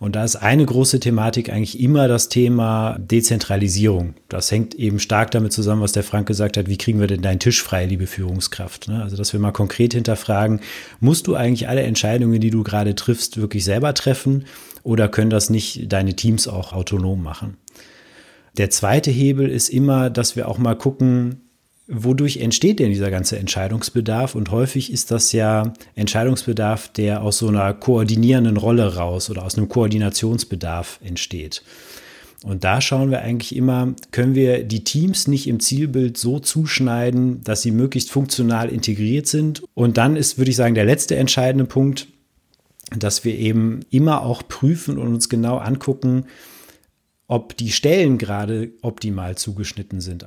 Und da ist eine große Thematik eigentlich immer das Thema Dezentralisierung. Das hängt eben stark damit zusammen, was der Frank gesagt hat, wie kriegen wir denn deinen Tisch frei, liebe Führungskraft? Ne? Also, dass wir mal konkret hinterfragen, musst du eigentlich alle Entscheidungen, die du gerade triffst, wirklich selber treffen oder können das nicht deine Teams auch autonom machen? Der zweite Hebel ist immer, dass wir auch mal gucken, wodurch entsteht denn dieser ganze Entscheidungsbedarf? Und häufig ist das ja Entscheidungsbedarf, der aus so einer koordinierenden Rolle raus oder aus einem Koordinationsbedarf entsteht. Und da schauen wir eigentlich immer, können wir die Teams nicht im Zielbild so zuschneiden, dass sie möglichst funktional integriert sind. Und dann ist, würde ich sagen, der letzte entscheidende Punkt, dass wir eben immer auch prüfen und uns genau angucken, ob die Stellen gerade optimal zugeschnitten sind.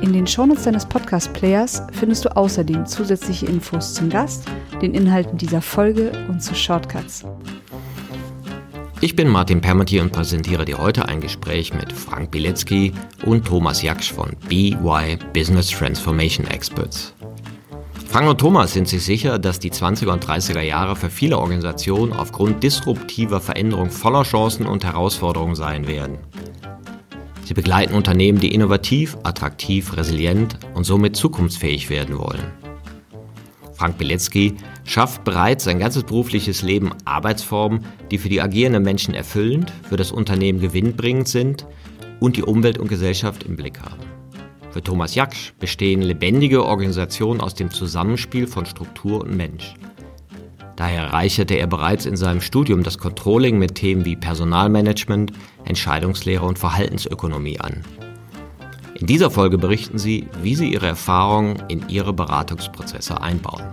In den Shownotes deines Podcast-Players findest du außerdem zusätzliche Infos zum Gast, den Inhalten dieser Folge und zu Shortcuts. Ich bin Martin Permentier und präsentiere dir heute ein Gespräch mit Frank Bilecki und Thomas Jaksch von BY Business Transformation Experts. Frank und Thomas sind sich sicher, dass die 20er und 30er Jahre für viele Organisationen aufgrund disruptiver Veränderung voller Chancen und Herausforderungen sein werden. Sie begleiten Unternehmen, die innovativ, attraktiv, resilient und somit zukunftsfähig werden wollen. Frank Bilecki schafft bereits sein ganzes berufliches Leben Arbeitsformen, die für die agierenden Menschen erfüllend, für das Unternehmen gewinnbringend sind und die Umwelt und Gesellschaft im Blick haben. Für Thomas Jaksch bestehen lebendige Organisationen aus dem Zusammenspiel von Struktur und Mensch. Daher reicherte er bereits in seinem Studium das Controlling mit Themen wie Personalmanagement, Entscheidungslehre und Verhaltensökonomie an. In dieser Folge berichten sie, wie sie ihre Erfahrungen in ihre Beratungsprozesse einbauen.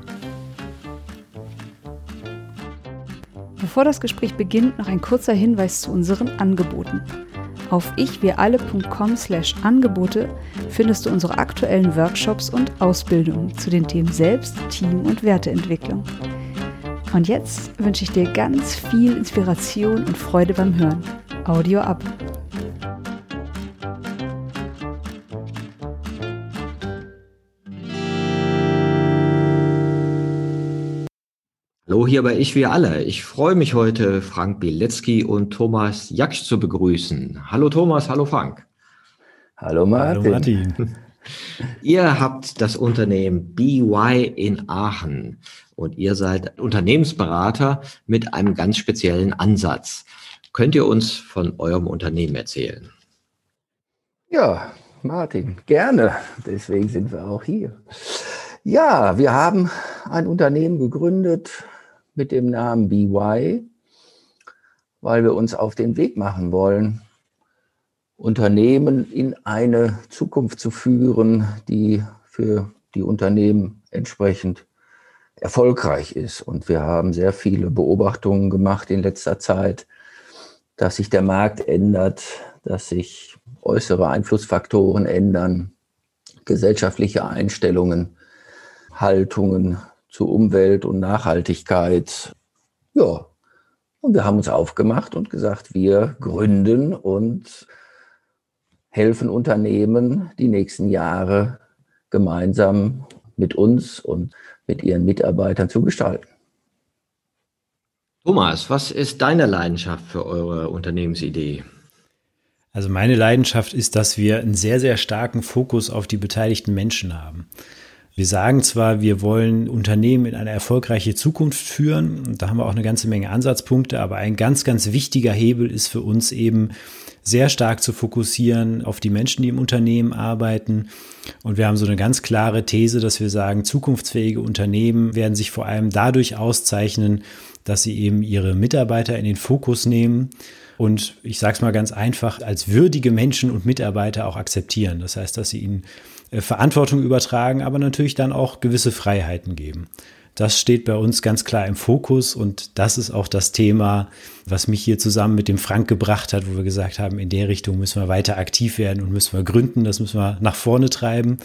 Bevor das Gespräch beginnt, noch ein kurzer Hinweis zu unseren Angeboten. Auf ichwiralle.com/angebote findest du unsere aktuellen Workshops und Ausbildungen zu den Themen Selbst, Team und Werteentwicklung. Und jetzt wünsche ich dir ganz viel Inspiration und Freude beim Hören. Audio ab. Hallo hier bei Ich Wir Alle. Ich freue mich heute, Frank Bilecki und Thomas Jaksch zu begrüßen. Hallo Thomas, hallo Frank. Hallo Martin. Hallo Martin. Ihr habt das Unternehmen BY in Aachen und ihr seid Unternehmensberater mit einem ganz speziellen Ansatz. Könnt ihr uns von eurem Unternehmen erzählen? Ja, Martin, gerne. Deswegen sind wir auch hier. Ja, wir haben ein Unternehmen gegründet mit dem Namen BY, weil wir uns auf den Weg machen wollen, Unternehmen in eine Zukunft zu führen, die für die Unternehmen entsprechend erfolgreich ist. Und wir haben sehr viele Beobachtungen gemacht in letzter Zeit, dass sich der Markt ändert, dass sich äußere Einflussfaktoren ändern, gesellschaftliche Einstellungen, Haltungen zu Umwelt und Nachhaltigkeit. Ja, und wir haben uns aufgemacht und gesagt, wir gründen und helfen Unternehmen die nächsten Jahre gemeinsam mit uns und mit ihren Mitarbeitern zu gestalten. Thomas, was ist deine Leidenschaft für eure Unternehmensidee? Also meine Leidenschaft ist, dass wir einen sehr, sehr starken Fokus auf die beteiligten Menschen haben. Wir sagen zwar, wir wollen Unternehmen in eine erfolgreiche Zukunft führen, und da haben wir auch eine ganze Menge Ansatzpunkte, aber ein ganz, ganz wichtiger Hebel ist für uns eben, sehr stark zu fokussieren auf die Menschen, die im Unternehmen arbeiten. Und wir haben so eine ganz klare These, dass wir sagen, zukunftsfähige Unternehmen werden sich vor allem dadurch auszeichnen, dass sie eben ihre Mitarbeiter in den Fokus nehmen und ich sage es mal ganz einfach, als würdige Menschen und Mitarbeiter auch akzeptieren. Das heißt, dass sie ihnen äh, Verantwortung übertragen, aber natürlich dann auch gewisse Freiheiten geben. Das steht bei uns ganz klar im Fokus und das ist auch das Thema, was mich hier zusammen mit dem Frank gebracht hat, wo wir gesagt haben, in der Richtung müssen wir weiter aktiv werden und müssen wir gründen, das müssen wir nach vorne treiben.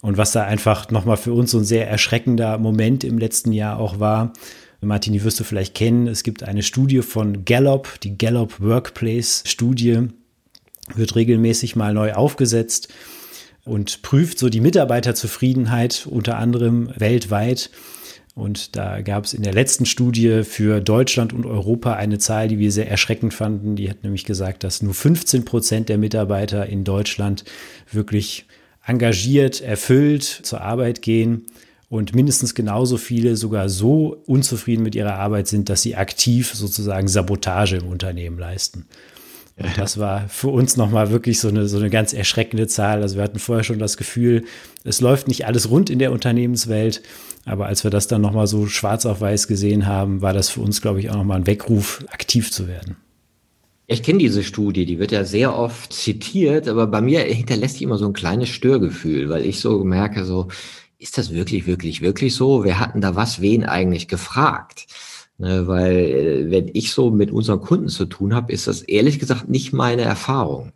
Und was da einfach nochmal für uns so ein sehr erschreckender Moment im letzten Jahr auch war, Martin, die wirst du vielleicht kennen, es gibt eine Studie von Gallup, die Gallup Workplace Studie, wird regelmäßig mal neu aufgesetzt und prüft so die Mitarbeiterzufriedenheit unter anderem weltweit. Und da gab es in der letzten Studie für Deutschland und Europa eine Zahl, die wir sehr erschreckend fanden. Die hat nämlich gesagt, dass nur 15 Prozent der Mitarbeiter in Deutschland wirklich engagiert, erfüllt zur Arbeit gehen und mindestens genauso viele sogar so unzufrieden mit ihrer Arbeit sind, dass sie aktiv sozusagen Sabotage im Unternehmen leisten. Und das war für uns nochmal wirklich so eine, so eine ganz erschreckende Zahl. Also wir hatten vorher schon das Gefühl, es läuft nicht alles rund in der Unternehmenswelt. Aber als wir das dann nochmal so schwarz auf weiß gesehen haben, war das für uns, glaube ich, auch nochmal ein Weckruf, aktiv zu werden. Ich kenne diese Studie, die wird ja sehr oft zitiert, aber bei mir hinterlässt die immer so ein kleines Störgefühl, weil ich so merke, so, ist das wirklich, wirklich, wirklich so? Wer hatten da was, wen eigentlich gefragt? Ne, weil äh, wenn ich so mit unseren Kunden zu tun habe, ist das ehrlich gesagt nicht meine Erfahrung,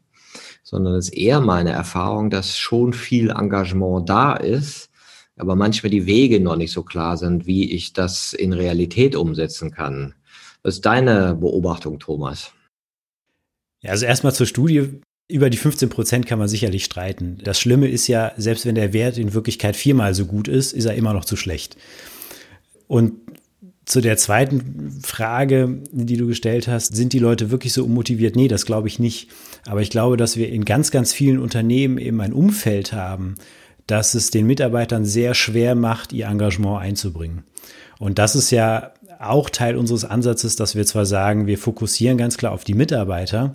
sondern es ist eher meine Erfahrung, dass schon viel Engagement da ist, aber manchmal die Wege noch nicht so klar sind, wie ich das in Realität umsetzen kann. Was ist deine Beobachtung, Thomas? Ja, also erstmal zur Studie. Über die 15 Prozent kann man sicherlich streiten. Das Schlimme ist ja, selbst wenn der Wert in Wirklichkeit viermal so gut ist, ist er immer noch zu schlecht. Und zu der zweiten Frage, die du gestellt hast, sind die Leute wirklich so motiviert? Nee, das glaube ich nicht. Aber ich glaube, dass wir in ganz, ganz vielen Unternehmen eben ein Umfeld haben, das es den Mitarbeitern sehr schwer macht, ihr Engagement einzubringen. Und das ist ja auch Teil unseres Ansatzes, dass wir zwar sagen, wir fokussieren ganz klar auf die Mitarbeiter,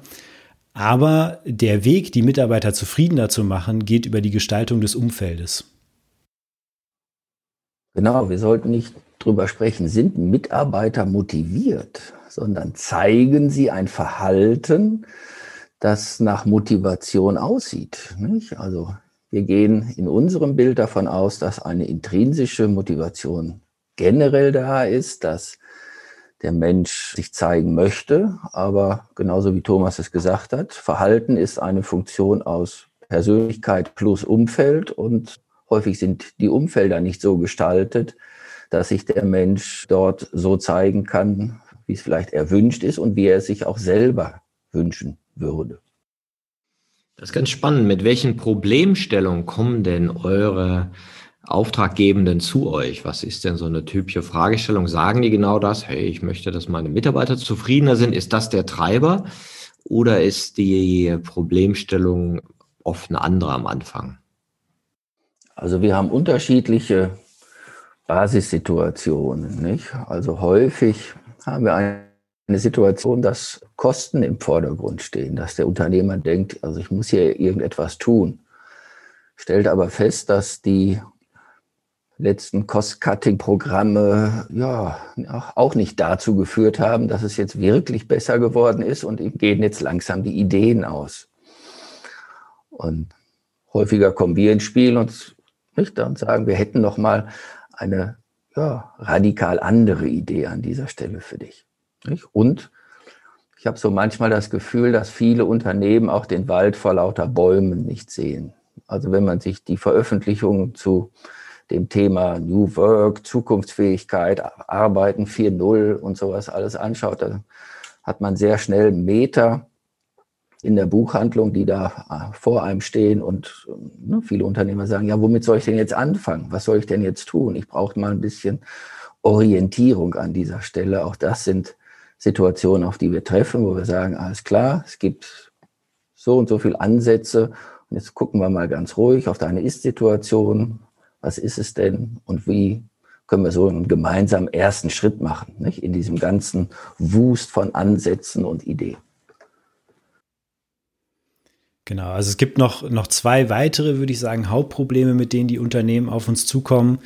aber der Weg, die Mitarbeiter zufriedener zu machen, geht über die Gestaltung des Umfeldes. Genau, wir sollten nicht drüber sprechen, sind Mitarbeiter motiviert, sondern zeigen sie ein Verhalten, das nach Motivation aussieht. Nicht? Also wir gehen in unserem Bild davon aus, dass eine intrinsische Motivation generell da ist, dass der Mensch sich zeigen möchte, aber genauso wie Thomas es gesagt hat, Verhalten ist eine Funktion aus Persönlichkeit plus Umfeld und häufig sind die Umfelder nicht so gestaltet, dass sich der Mensch dort so zeigen kann, wie es vielleicht erwünscht ist und wie er es sich auch selber wünschen würde. Das ist ganz spannend. Mit welchen Problemstellungen kommen denn eure Auftraggebenden zu euch? Was ist denn so eine typische Fragestellung? Sagen die genau das? Hey, ich möchte, dass meine Mitarbeiter zufriedener sind. Ist das der Treiber? Oder ist die Problemstellung oft eine andere am Anfang? Also wir haben unterschiedliche Basissituationen. Nicht? Also häufig haben wir eine Situation, dass Kosten im Vordergrund stehen, dass der Unternehmer denkt, also ich muss hier irgendetwas tun, stellt aber fest, dass die letzten Cost-Cutting-Programme ja auch nicht dazu geführt haben, dass es jetzt wirklich besser geworden ist und ihm gehen jetzt langsam die Ideen aus. Und häufiger kommen wir ins Spiel und, nicht, und sagen, wir hätten noch mal eine ja, radikal andere Idee an dieser Stelle für dich. Nicht? Und ich habe so manchmal das Gefühl, dass viele Unternehmen auch den Wald vor lauter Bäumen nicht sehen. Also wenn man sich die Veröffentlichungen zu dem Thema New Work, Zukunftsfähigkeit, Arbeiten 4.0 und sowas alles anschaut, dann hat man sehr schnell Meter in der Buchhandlung, die da äh, vor einem stehen und ne, viele Unternehmer sagen, ja, womit soll ich denn jetzt anfangen? Was soll ich denn jetzt tun? Ich brauche mal ein bisschen Orientierung an dieser Stelle. Auch das sind Situationen, auf die wir treffen, wo wir sagen, alles klar, es gibt so und so viele Ansätze und jetzt gucken wir mal ganz ruhig auf deine Ist-Situation. Was ist es denn und wie können wir so einen gemeinsamen ersten Schritt machen nicht? in diesem ganzen Wust von Ansätzen und Ideen? Genau, also es gibt noch, noch zwei weitere, würde ich sagen, Hauptprobleme, mit denen die Unternehmen auf uns zukommen.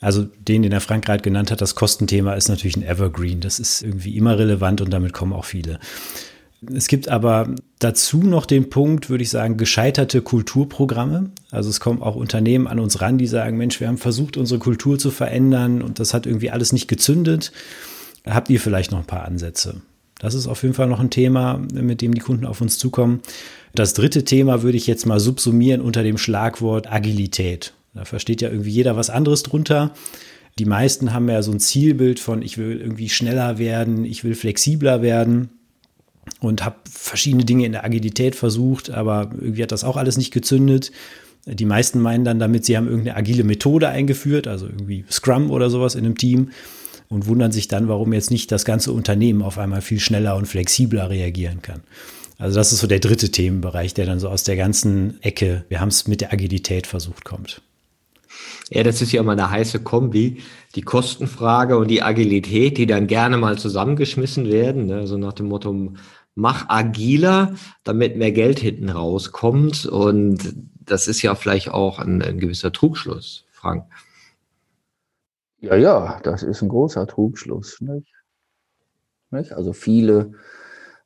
Also den, den der Frank gerade genannt hat, das Kostenthema ist natürlich ein Evergreen. Das ist irgendwie immer relevant und damit kommen auch viele. Es gibt aber dazu noch den Punkt, würde ich sagen, gescheiterte Kulturprogramme. Also es kommen auch Unternehmen an uns ran, die sagen, Mensch, wir haben versucht, unsere Kultur zu verändern und das hat irgendwie alles nicht gezündet. Habt ihr vielleicht noch ein paar Ansätze? Das ist auf jeden Fall noch ein Thema, mit dem die Kunden auf uns zukommen. Das dritte Thema würde ich jetzt mal subsumieren unter dem Schlagwort Agilität. Da versteht ja irgendwie jeder was anderes drunter. Die meisten haben ja so ein Zielbild von, ich will irgendwie schneller werden, ich will flexibler werden und habe verschiedene Dinge in der Agilität versucht, aber irgendwie hat das auch alles nicht gezündet. Die meisten meinen dann damit, sie haben irgendeine agile Methode eingeführt, also irgendwie Scrum oder sowas in einem Team und wundern sich dann, warum jetzt nicht das ganze Unternehmen auf einmal viel schneller und flexibler reagieren kann. Also das ist so der dritte Themenbereich, der dann so aus der ganzen Ecke, wir haben es mit der Agilität versucht, kommt. Ja, das ist ja immer eine heiße Kombi. Die Kostenfrage und die Agilität, die dann gerne mal zusammengeschmissen werden. Ne? So nach dem Motto, mach agiler, damit mehr Geld hinten rauskommt. Und das ist ja vielleicht auch ein, ein gewisser Trugschluss, Frank. Ja, ja, das ist ein großer Trugschluss. Nicht? Nicht? Also viele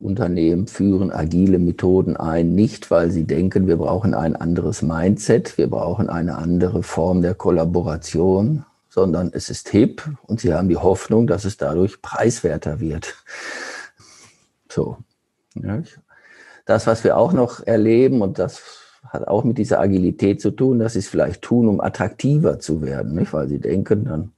Unternehmen führen agile Methoden ein, nicht weil sie denken, wir brauchen ein anderes Mindset, wir brauchen eine andere Form der Kollaboration, sondern es ist hip und sie haben die Hoffnung, dass es dadurch preiswerter wird. So. Das, was wir auch noch erleben, und das hat auch mit dieser Agilität zu tun, dass sie es vielleicht tun, um attraktiver zu werden, nicht? weil sie denken, dann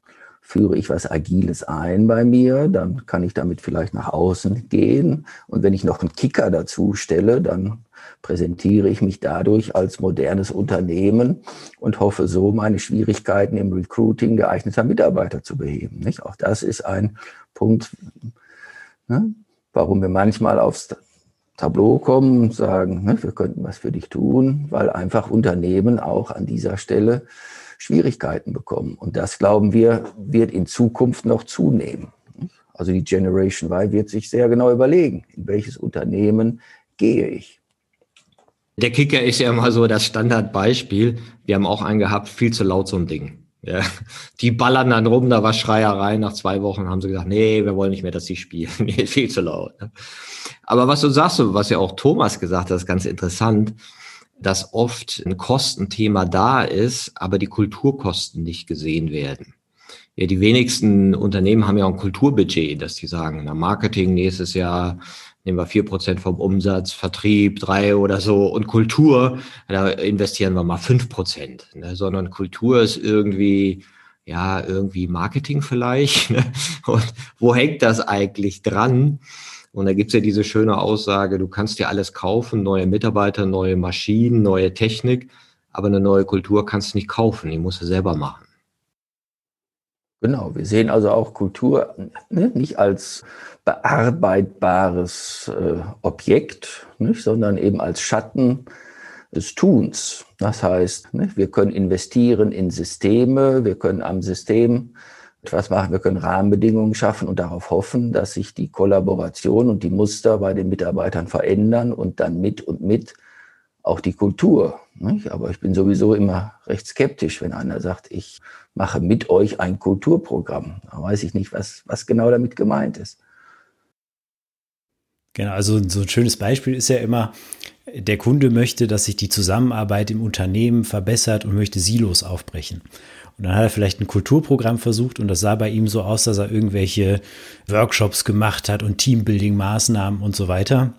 führe ich was Agiles ein bei mir, dann kann ich damit vielleicht nach außen gehen. Und wenn ich noch einen Kicker dazu stelle, dann präsentiere ich mich dadurch als modernes Unternehmen und hoffe so, meine Schwierigkeiten im Recruiting geeigneter Mitarbeiter zu beheben. Nicht? Auch das ist ein Punkt, ne, warum wir manchmal aufs Tableau kommen und sagen, ne, wir könnten was für dich tun, weil einfach Unternehmen auch an dieser Stelle Schwierigkeiten bekommen. Und das, glauben wir, wird in Zukunft noch zunehmen. Also die Generation Y wird sich sehr genau überlegen, in welches Unternehmen gehe ich. Der Kicker ist ja immer so das Standardbeispiel. Wir haben auch einen gehabt, viel zu laut so ein Ding. Ja, die ballern dann rum, da war Schreierei. Nach zwei Wochen haben sie gesagt, nee, wir wollen nicht mehr, dass sie spielen. Viel zu laut. Ne? Aber was du sagst, was ja auch Thomas gesagt hat, ist ganz interessant dass oft ein Kostenthema da ist, aber die Kulturkosten nicht gesehen werden. Ja, die wenigsten Unternehmen haben ja ein Kulturbudget, dass die sagen, na, Marketing nächstes Jahr nehmen wir vier Prozent vom Umsatz, Vertrieb drei oder so und Kultur, da investieren wir mal fünf Prozent, ne? sondern Kultur ist irgendwie, ja, irgendwie Marketing vielleicht. Ne? Und wo hängt das eigentlich dran? Und da gibt's ja diese schöne Aussage, du kannst dir alles kaufen, neue Mitarbeiter, neue Maschinen, neue Technik, aber eine neue Kultur kannst du nicht kaufen, die musst du selber machen. Genau, wir sehen also auch Kultur ne, nicht als bearbeitbares äh, Objekt, nicht, sondern eben als Schatten des Tuns. Das heißt, ne, wir können investieren in Systeme, wir können am System etwas machen. Wir können Rahmenbedingungen schaffen und darauf hoffen, dass sich die Kollaboration und die Muster bei den Mitarbeitern verändern und dann mit und mit auch die Kultur. Nicht? Aber ich bin sowieso immer recht skeptisch, wenn einer sagt, ich mache mit euch ein Kulturprogramm. Da weiß ich nicht, was, was genau damit gemeint ist. Genau, also so ein schönes Beispiel ist ja immer, der Kunde möchte, dass sich die Zusammenarbeit im Unternehmen verbessert und möchte Silos aufbrechen. Und dann hat er vielleicht ein Kulturprogramm versucht und das sah bei ihm so aus, dass er irgendwelche Workshops gemacht hat und Teambuilding-Maßnahmen und so weiter.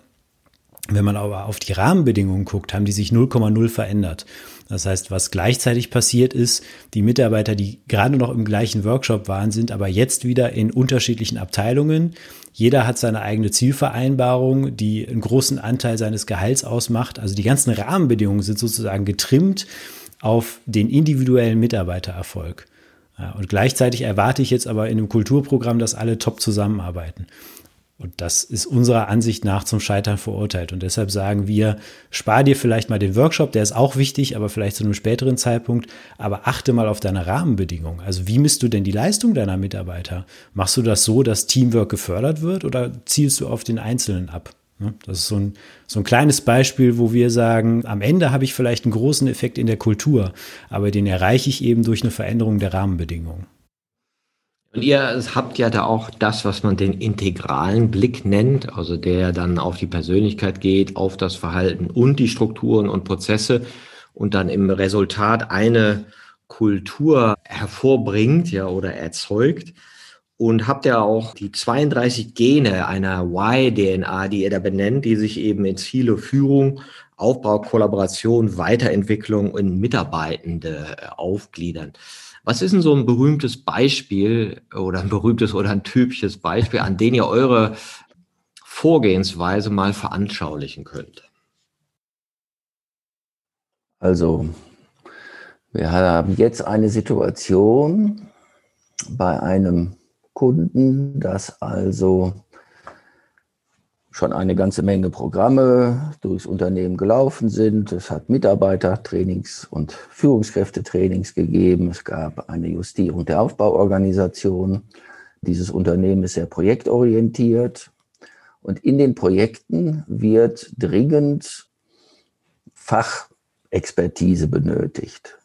Wenn man aber auf die Rahmenbedingungen guckt, haben die sich 0,0 verändert. Das heißt, was gleichzeitig passiert ist, die Mitarbeiter, die gerade noch im gleichen Workshop waren, sind aber jetzt wieder in unterschiedlichen Abteilungen. Jeder hat seine eigene Zielvereinbarung, die einen großen Anteil seines Gehalts ausmacht. Also die ganzen Rahmenbedingungen sind sozusagen getrimmt auf den individuellen Mitarbeitererfolg. Und gleichzeitig erwarte ich jetzt aber in einem Kulturprogramm, dass alle top zusammenarbeiten. Und das ist unserer Ansicht nach zum Scheitern verurteilt. Und deshalb sagen wir, spar dir vielleicht mal den Workshop, der ist auch wichtig, aber vielleicht zu einem späteren Zeitpunkt. Aber achte mal auf deine Rahmenbedingungen. Also wie misst du denn die Leistung deiner Mitarbeiter? Machst du das so, dass Teamwork gefördert wird oder zielst du auf den Einzelnen ab? Das ist so ein, so ein kleines Beispiel, wo wir sagen, am Ende habe ich vielleicht einen großen Effekt in der Kultur, aber den erreiche ich eben durch eine Veränderung der Rahmenbedingungen. Und ihr habt ja da auch das, was man den integralen Blick nennt, also der dann auf die Persönlichkeit geht, auf das Verhalten und die Strukturen und Prozesse und dann im Resultat eine Kultur hervorbringt, ja, oder erzeugt. Und habt ja auch die 32 Gene einer Y-DNA, die ihr da benennt, die sich eben in Ziele Führung, Aufbau, Kollaboration, Weiterentwicklung und Mitarbeitende aufgliedern. Was ist denn so ein berühmtes Beispiel oder ein berühmtes oder ein typisches Beispiel, an dem ihr eure Vorgehensweise mal veranschaulichen könnt? Also, wir haben jetzt eine Situation bei einem Kunden, das also schon eine ganze Menge Programme durchs Unternehmen gelaufen sind. Es hat Mitarbeitertrainings und Führungskräftetrainings gegeben. Es gab eine Justierung der Aufbauorganisation. Dieses Unternehmen ist sehr projektorientiert. Und in den Projekten wird dringend Fachexpertise benötigt.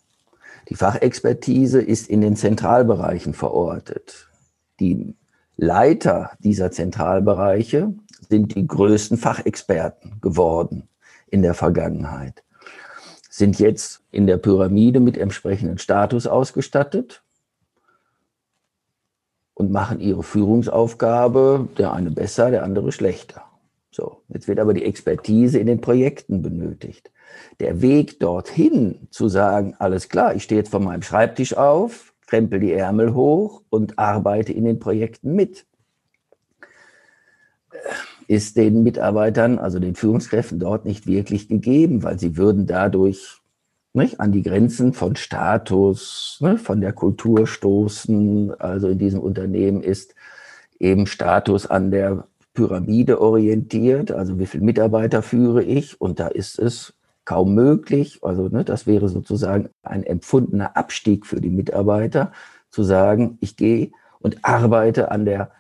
Die Fachexpertise ist in den Zentralbereichen verortet. Die Leiter dieser Zentralbereiche sind die größten Fachexperten geworden in der Vergangenheit, sind jetzt in der Pyramide mit entsprechendem Status ausgestattet und machen ihre Führungsaufgabe, der eine besser, der andere schlechter. So, jetzt wird aber die Expertise in den Projekten benötigt. Der Weg dorthin zu sagen, alles klar, ich stehe jetzt von meinem Schreibtisch auf, krempel die Ärmel hoch und arbeite in den Projekten mit ist den Mitarbeitern, also den Führungskräften dort nicht wirklich gegeben, weil sie würden dadurch nicht, an die Grenzen von Status, ne, von der Kultur stoßen. Also in diesem Unternehmen ist eben Status an der Pyramide orientiert, also wie viele Mitarbeiter führe ich? Und da ist es kaum möglich, also ne, das wäre sozusagen ein empfundener Abstieg für die Mitarbeiter, zu sagen, ich gehe und arbeite an der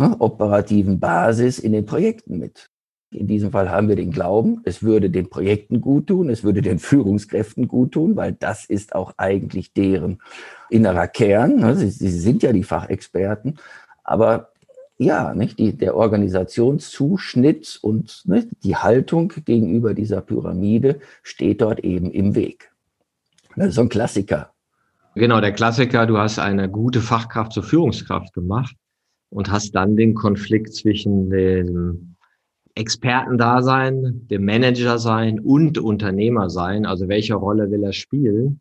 Ne, operativen Basis in den Projekten mit. In diesem Fall haben wir den Glauben, es würde den Projekten gut tun, es würde den Führungskräften gut tun, weil das ist auch eigentlich deren innerer Kern. Ne, sie, sie sind ja die Fachexperten. Aber ja, nicht, die, der Organisationszuschnitt und nicht, die Haltung gegenüber dieser Pyramide steht dort eben im Weg. Das ist so ein Klassiker. Genau, der Klassiker, du hast eine gute Fachkraft zur Führungskraft gemacht und hast dann den Konflikt zwischen dem Expertendasein, dem Manager-Sein und Unternehmer-Sein. Also welche Rolle will er spielen?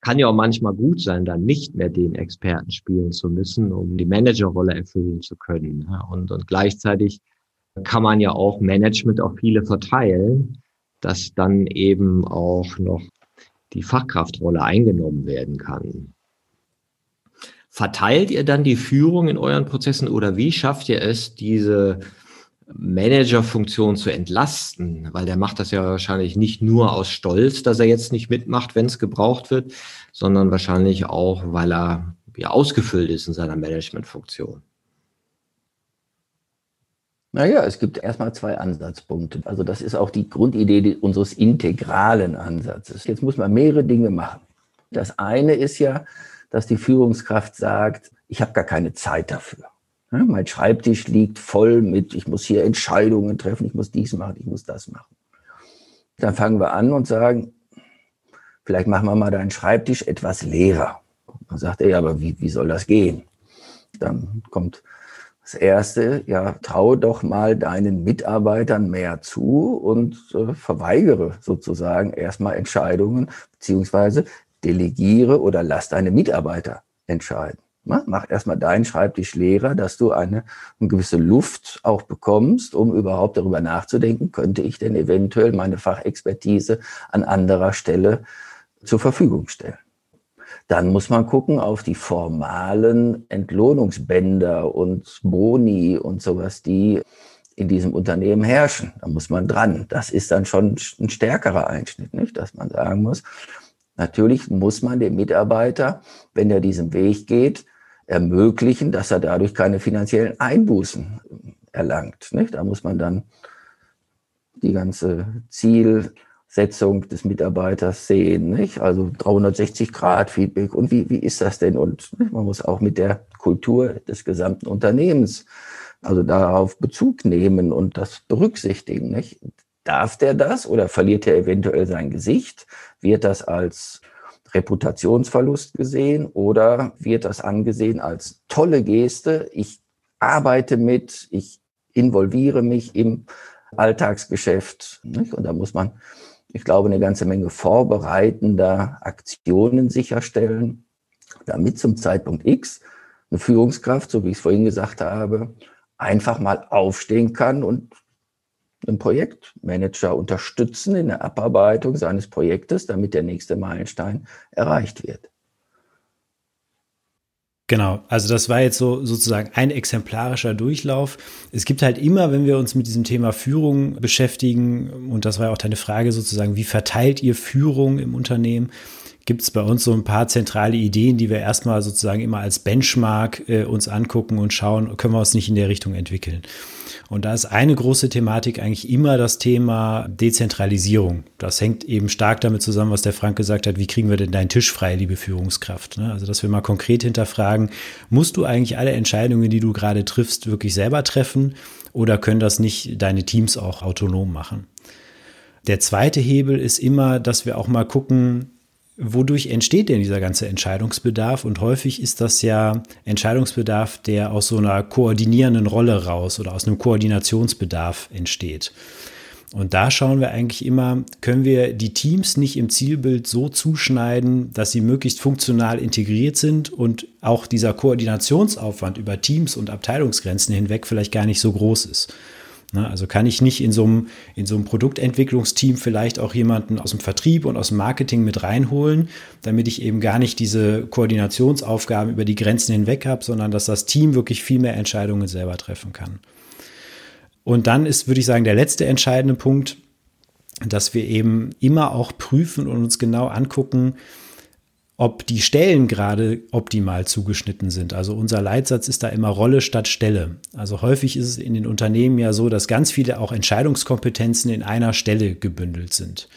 Kann ja auch manchmal gut sein, dann nicht mehr den Experten spielen zu müssen, um die Managerrolle erfüllen zu können. Und, und gleichzeitig kann man ja auch Management auf viele verteilen, dass dann eben auch noch die Fachkraftrolle eingenommen werden kann. Verteilt ihr dann die Führung in euren Prozessen oder wie schafft ihr es, diese Managerfunktion zu entlasten? Weil der macht das ja wahrscheinlich nicht nur aus Stolz, dass er jetzt nicht mitmacht, wenn es gebraucht wird, sondern wahrscheinlich auch, weil er ja ausgefüllt ist in seiner Managementfunktion. Naja, es gibt erstmal zwei Ansatzpunkte. Also das ist auch die Grundidee unseres integralen Ansatzes. Jetzt muss man mehrere Dinge machen. Das eine ist ja, dass die Führungskraft sagt, ich habe gar keine Zeit dafür. Ja, mein Schreibtisch liegt voll mit, ich muss hier Entscheidungen treffen, ich muss dies machen, ich muss das machen. Dann fangen wir an und sagen, vielleicht machen wir mal deinen Schreibtisch etwas leerer. Dann sagt er, ja, aber wie, wie soll das gehen? Dann kommt das Erste, ja, traue doch mal deinen Mitarbeitern mehr zu und äh, verweigere sozusagen erstmal Entscheidungen, beziehungsweise delegiere oder lass deine Mitarbeiter entscheiden. Mach erstmal deinen Schreibtisch leerer, dass du eine, eine, gewisse Luft auch bekommst, um überhaupt darüber nachzudenken, könnte ich denn eventuell meine Fachexpertise an anderer Stelle zur Verfügung stellen. Dann muss man gucken auf die formalen Entlohnungsbänder und Boni und sowas, die in diesem Unternehmen herrschen. Da muss man dran. Das ist dann schon ein stärkerer Einschnitt, nicht? Dass man sagen muss, Natürlich muss man dem Mitarbeiter, wenn er diesen Weg geht, ermöglichen, dass er dadurch keine finanziellen Einbußen erlangt. Nicht? Da muss man dann die ganze Ziel- Setzung des Mitarbeiters sehen, nicht? Also 360 Grad Feedback. Und wie, wie ist das denn? Und man muss auch mit der Kultur des gesamten Unternehmens also darauf Bezug nehmen und das berücksichtigen, nicht? Darf der das oder verliert er eventuell sein Gesicht? Wird das als Reputationsverlust gesehen oder wird das angesehen als tolle Geste? Ich arbeite mit, ich involviere mich im Alltagsgeschäft. Nicht? Und da muss man, ich glaube, eine ganze Menge vorbereitender Aktionen sicherstellen, damit zum Zeitpunkt X eine Führungskraft, so wie ich es vorhin gesagt habe, einfach mal aufstehen kann und einen Projektmanager unterstützen in der Abarbeitung seines Projektes, damit der nächste Meilenstein erreicht wird. Genau, also das war jetzt so sozusagen ein exemplarischer Durchlauf. Es gibt halt immer, wenn wir uns mit diesem Thema Führung beschäftigen, und das war ja auch deine Frage sozusagen, wie verteilt ihr Führung im Unternehmen? Gibt es bei uns so ein paar zentrale Ideen, die wir erstmal sozusagen immer als Benchmark äh, uns angucken und schauen, können wir uns nicht in der Richtung entwickeln? Und da ist eine große Thematik eigentlich immer das Thema Dezentralisierung. Das hängt eben stark damit zusammen, was der Frank gesagt hat, wie kriegen wir denn deinen Tisch frei, liebe Führungskraft? Ne? Also, dass wir mal konkret hinterfragen, musst du eigentlich alle Entscheidungen, die du gerade triffst, wirklich selber treffen oder können das nicht deine Teams auch autonom machen? Der zweite Hebel ist immer, dass wir auch mal gucken, Wodurch entsteht denn dieser ganze Entscheidungsbedarf? Und häufig ist das ja Entscheidungsbedarf, der aus so einer koordinierenden Rolle raus oder aus einem Koordinationsbedarf entsteht. Und da schauen wir eigentlich immer, können wir die Teams nicht im Zielbild so zuschneiden, dass sie möglichst funktional integriert sind und auch dieser Koordinationsaufwand über Teams und Abteilungsgrenzen hinweg vielleicht gar nicht so groß ist. Ne, also kann ich nicht in so, einem, in so einem Produktentwicklungsteam vielleicht auch jemanden aus dem Vertrieb und aus dem Marketing mit reinholen, damit ich eben gar nicht diese Koordinationsaufgaben über die Grenzen hinweg habe, sondern dass das Team wirklich viel mehr Entscheidungen selber treffen kann. Und dann ist, würde ich sagen, der letzte entscheidende Punkt, dass wir eben immer auch prüfen und uns genau angucken, ob die Stellen gerade optimal zugeschnitten sind. Also unser Leitsatz ist da immer Rolle statt Stelle. Also häufig ist es in den Unternehmen ja so, dass ganz viele auch Entscheidungskompetenzen in einer Stelle gebündelt sind.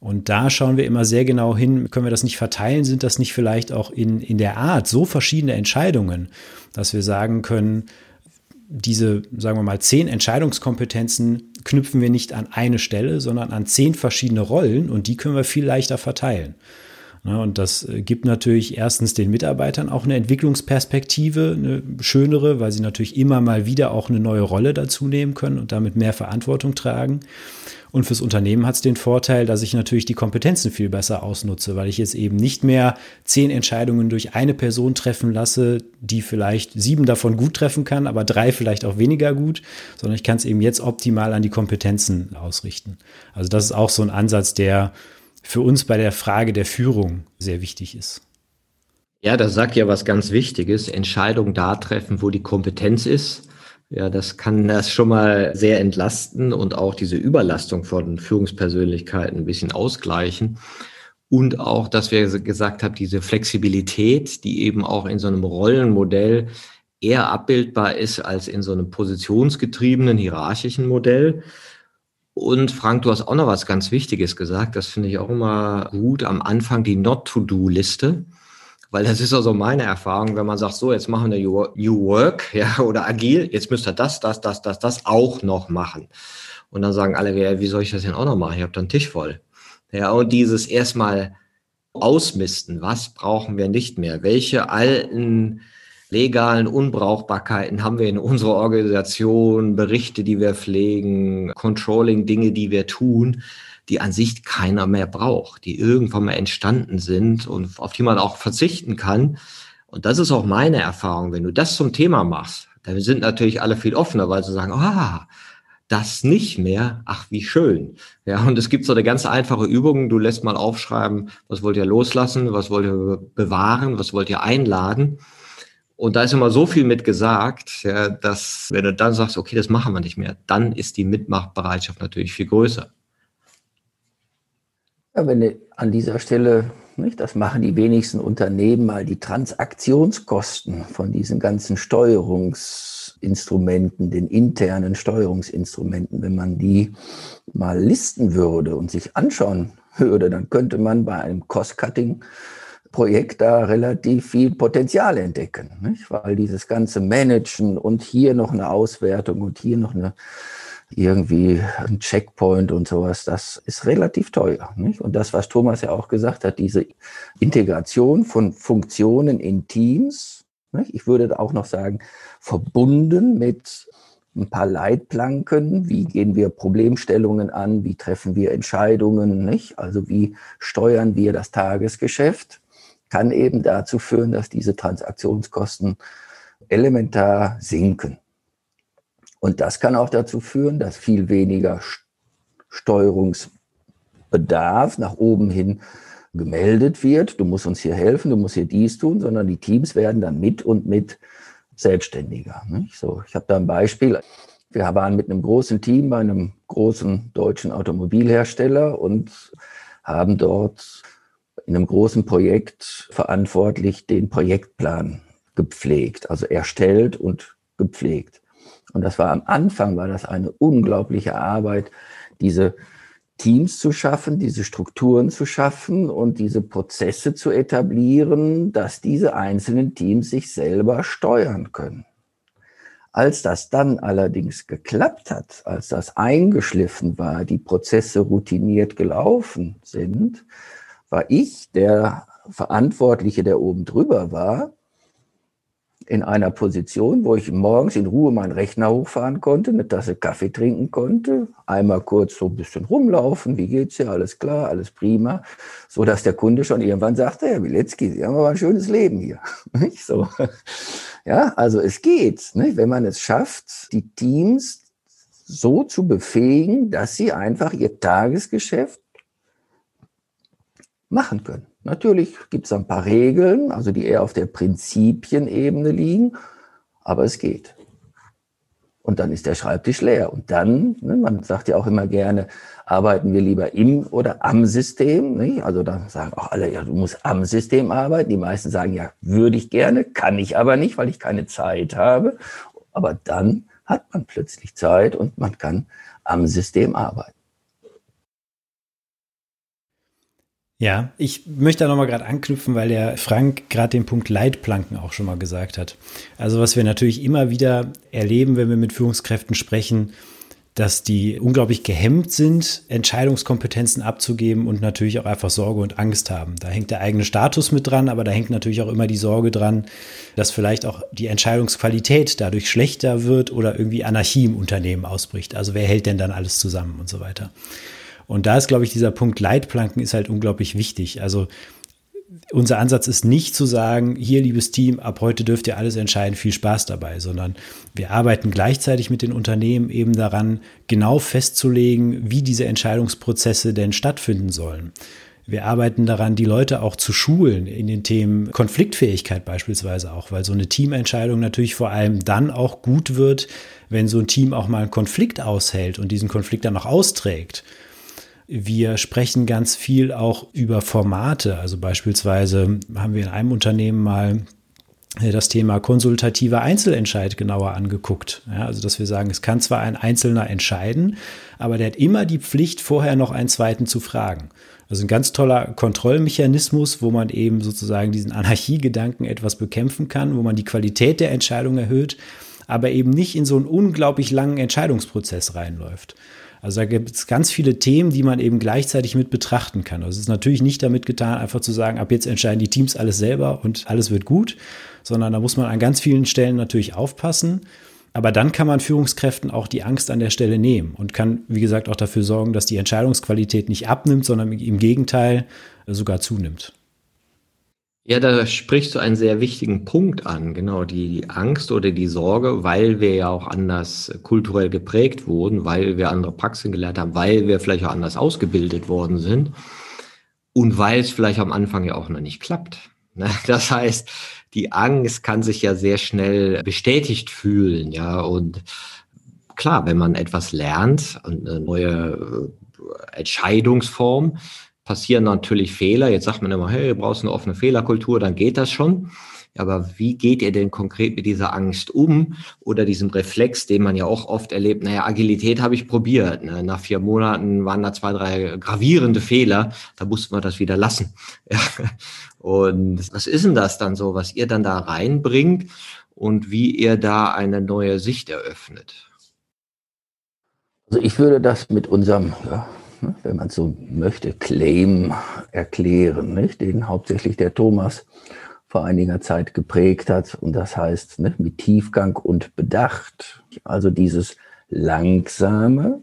Und da schauen wir immer sehr genau hin, können wir das nicht verteilen, sind das nicht vielleicht auch in, in der Art so verschiedene Entscheidungen, dass wir sagen können, diese, sagen wir mal, zehn Entscheidungskompetenzen knüpfen wir nicht an eine Stelle, sondern an zehn verschiedene Rollen und die können wir viel leichter verteilen. Ne, und das äh, gibt natürlich erstens den Mitarbeitern auch eine Entwicklungsperspektive, eine schönere, weil sie natürlich immer mal wieder auch eine neue Rolle dazu nehmen können und damit mehr Verantwortung tragen. Und fürs Unternehmen hat es den Vorteil, dass ich natürlich die Kompetenzen viel besser ausnutze, weil ich jetzt eben nicht mehr zehn Entscheidungen durch eine Person treffen lasse, die vielleicht sieben davon gut treffen kann, aber drei vielleicht auch weniger gut, sondern ich kann es eben jetzt optimal an die Kompetenzen ausrichten. Also das ist auch so ein Ansatz, der für uns bei der Frage der Führung sehr wichtig ist. Ja, das sagt ja was ganz Wichtiges. Entscheidung da treffen, wo die Kompetenz ist. Ja, das kann das schon mal sehr entlasten und auch diese Überlastung von Führungspersönlichkeiten ein bisschen ausgleichen. Und auch, dass wir gesagt haben, diese Flexibilität, die eben auch in so einem Rollenmodell eher abbildbar ist als in so einem positionsgetriebenen hierarchischen Modell. Und Frank, du hast auch noch was ganz Wichtiges gesagt. Das finde ich auch immer gut. Am Anfang die Not-to-Do-Liste. Weil das ist also meine Erfahrung, wenn man sagt, so, jetzt machen wir New Work, ja, oder agil, jetzt müsst ihr das, das, das, das, das auch noch machen. Und dann sagen alle, wie soll ich das denn auch noch machen? Ich habe da einen Tisch voll. Ja, und dieses erstmal ausmisten, was brauchen wir nicht mehr? Welche alten legalen Unbrauchbarkeiten haben wir in unserer Organisation, Berichte, die wir pflegen, Controlling, Dinge, die wir tun, die an sich keiner mehr braucht, die irgendwann mal entstanden sind und auf die man auch verzichten kann. Und das ist auch meine Erfahrung. Wenn du das zum Thema machst, dann sind natürlich alle viel offener, weil sie sagen, ah, das nicht mehr, ach, wie schön. Ja, und es gibt so eine ganz einfache Übung. Du lässt mal aufschreiben, was wollt ihr loslassen, was wollt ihr bewahren, was wollt ihr einladen. Und da ist immer so viel mit gesagt, ja, dass wenn du dann sagst, okay, das machen wir nicht mehr, dann ist die Mitmachbereitschaft natürlich viel größer. Ja, wenn du an dieser Stelle, nicht, das machen die wenigsten Unternehmen, mal die Transaktionskosten von diesen ganzen Steuerungs- Steuerungsinstrumenten, den internen Steuerungsinstrumenten, wenn man die mal listen würde und sich anschauen würde, dann könnte man bei einem Cost-Cutting Projekt da relativ viel Potenzial entdecken, nicht? weil dieses ganze Managen und hier noch eine Auswertung und hier noch eine irgendwie ein Checkpoint und sowas, das ist relativ teuer. Nicht? Und das, was Thomas ja auch gesagt hat, diese Integration von Funktionen in Teams, nicht? ich würde auch noch sagen, verbunden mit ein paar Leitplanken, wie gehen wir Problemstellungen an, wie treffen wir Entscheidungen, nicht? also wie steuern wir das Tagesgeschäft, kann eben dazu führen, dass diese Transaktionskosten elementar sinken. Und das kann auch dazu führen, dass viel weniger Steuerungsbedarf nach oben hin gemeldet wird. Du musst uns hier helfen, du musst hier dies tun, sondern die Teams werden dann mit und mit selbstständiger. So, ich habe da ein Beispiel. Wir waren mit einem großen Team bei einem großen deutschen Automobilhersteller und haben dort in einem großen Projekt verantwortlich den Projektplan gepflegt, also erstellt und gepflegt. Und das war am Anfang, war das eine unglaubliche Arbeit, diese Teams zu schaffen, diese Strukturen zu schaffen und diese Prozesse zu etablieren, dass diese einzelnen Teams sich selber steuern können. Als das dann allerdings geklappt hat, als das eingeschliffen war, die Prozesse routiniert gelaufen sind, war ich der Verantwortliche, der oben drüber war, in einer Position, wo ich morgens in Ruhe meinen Rechner hochfahren konnte, eine Tasse Kaffee trinken konnte, einmal kurz so ein bisschen rumlaufen, wie geht's dir, alles klar, alles prima, so dass der Kunde schon irgendwann sagte, Herr Wilecki, Sie haben aber ein schönes Leben hier. Nicht so. Ja, also es geht, nicht? wenn man es schafft, die Teams so zu befähigen, dass sie einfach ihr Tagesgeschäft machen können. Natürlich gibt es ein paar Regeln, also die eher auf der Prinzipienebene liegen, aber es geht. Und dann ist der Schreibtisch leer. Und dann, ne, man sagt ja auch immer gerne, arbeiten wir lieber im oder am System. Nicht? Also da sagen auch alle, ja, du musst am System arbeiten. Die meisten sagen, ja, würde ich gerne, kann ich aber nicht, weil ich keine Zeit habe. Aber dann hat man plötzlich Zeit und man kann am System arbeiten. Ja, ich möchte da nochmal gerade anknüpfen, weil der Frank gerade den Punkt Leitplanken auch schon mal gesagt hat. Also was wir natürlich immer wieder erleben, wenn wir mit Führungskräften sprechen, dass die unglaublich gehemmt sind, Entscheidungskompetenzen abzugeben und natürlich auch einfach Sorge und Angst haben. Da hängt der eigene Status mit dran, aber da hängt natürlich auch immer die Sorge dran, dass vielleicht auch die Entscheidungsqualität dadurch schlechter wird oder irgendwie Anarchie im Unternehmen ausbricht. Also wer hält denn dann alles zusammen und so weiter. Und da ist, glaube ich, dieser Punkt Leitplanken ist halt unglaublich wichtig. Also unser Ansatz ist nicht zu sagen, hier, liebes Team, ab heute dürft ihr alles entscheiden, viel Spaß dabei, sondern wir arbeiten gleichzeitig mit den Unternehmen eben daran, genau festzulegen, wie diese Entscheidungsprozesse denn stattfinden sollen. Wir arbeiten daran, die Leute auch zu schulen in den Themen Konfliktfähigkeit beispielsweise auch, weil so eine Teamentscheidung natürlich vor allem dann auch gut wird, wenn so ein Team auch mal einen Konflikt aushält und diesen Konflikt dann auch austrägt. Wir sprechen ganz viel auch über Formate. Also beispielsweise haben wir in einem Unternehmen mal äh, das Thema konsultativer Einzelentscheid genauer angeguckt. Ja, also, dass wir sagen, es kann zwar ein Einzelner entscheiden, aber der hat immer die Pflicht, vorher noch einen zweiten zu fragen. Also ein ganz toller Kontrollmechanismus, wo man eben sozusagen diesen Anarchiegedanken etwas bekämpfen kann, wo man die Qualität der Entscheidung erhöht, aber eben nicht in so einen unglaublich langen Entscheidungsprozess reinläuft. Also da gibt es ganz viele Themen, die man eben gleichzeitig mit betrachten kann. Also es ist natürlich nicht damit getan, einfach zu sagen, ab jetzt entscheiden die Teams alles selber und alles wird gut, sondern da muss man an ganz vielen Stellen natürlich aufpassen. Aber dann kann man Führungskräften auch die Angst an der Stelle nehmen und kann, wie gesagt, auch dafür sorgen, dass die Entscheidungsqualität nicht abnimmt, sondern im Gegenteil sogar zunimmt. Ja, da sprichst du einen sehr wichtigen Punkt an, genau, die Angst oder die Sorge, weil wir ja auch anders kulturell geprägt wurden, weil wir andere Praxen gelernt haben, weil wir vielleicht auch anders ausgebildet worden sind und weil es vielleicht am Anfang ja auch noch nicht klappt. Ne? Das heißt, die Angst kann sich ja sehr schnell bestätigt fühlen, ja, und klar, wenn man etwas lernt, eine neue äh, Entscheidungsform, passieren natürlich Fehler. Jetzt sagt man immer, hey, du brauchst eine offene Fehlerkultur, dann geht das schon. Aber wie geht ihr denn konkret mit dieser Angst um oder diesem Reflex, den man ja auch oft erlebt? Naja, Agilität habe ich probiert. Ne? Nach vier Monaten waren da zwei, drei gravierende Fehler. Da mussten wir das wieder lassen. Und was ist denn das dann so, was ihr dann da reinbringt und wie ihr da eine neue Sicht eröffnet? Also ich würde das mit unserem, ja, wenn man so möchte, Claim erklären, nicht? den hauptsächlich der Thomas vor einiger Zeit geprägt hat. Und das heißt, ne, mit Tiefgang und Bedacht. Also dieses langsame,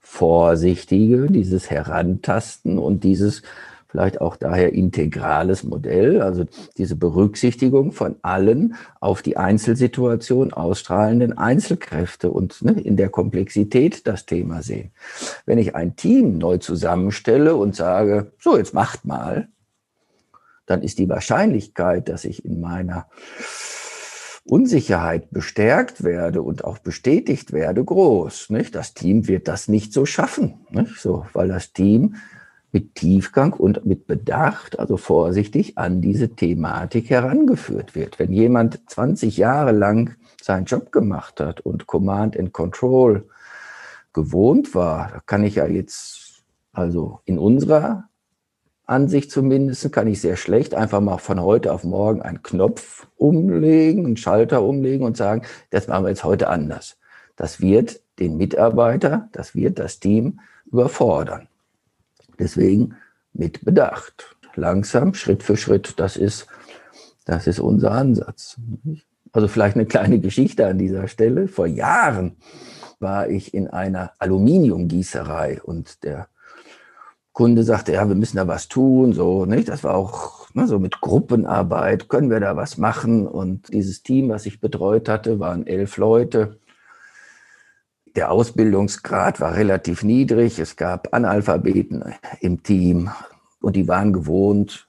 vorsichtige, dieses Herantasten und dieses vielleicht auch daher integrales Modell, also diese Berücksichtigung von allen auf die Einzelsituation ausstrahlenden Einzelkräfte und ne, in der Komplexität das Thema sehen. Wenn ich ein Team neu zusammenstelle und sage, so, jetzt macht mal, dann ist die Wahrscheinlichkeit, dass ich in meiner Unsicherheit bestärkt werde und auch bestätigt werde, groß. Nicht? Das Team wird das nicht so schaffen, nicht? So, weil das Team mit Tiefgang und mit Bedacht, also vorsichtig, an diese Thematik herangeführt wird. Wenn jemand 20 Jahre lang seinen Job gemacht hat und Command and Control gewohnt war, kann ich ja jetzt, also in unserer Ansicht zumindest, kann ich sehr schlecht einfach mal von heute auf morgen einen Knopf umlegen, einen Schalter umlegen und sagen, das machen wir jetzt heute anders. Das wird den Mitarbeiter, das wird das Team überfordern. Deswegen mit Bedacht. Langsam, Schritt für Schritt, das ist, das ist unser Ansatz. Also vielleicht eine kleine Geschichte an dieser Stelle. Vor Jahren war ich in einer Aluminiumgießerei und der Kunde sagte, ja, wir müssen da was tun, so, nicht? Das war auch ne, so mit Gruppenarbeit, können wir da was machen? Und dieses Team, was ich betreut hatte, waren elf Leute. Der Ausbildungsgrad war relativ niedrig. Es gab Analphabeten im Team und die waren gewohnt,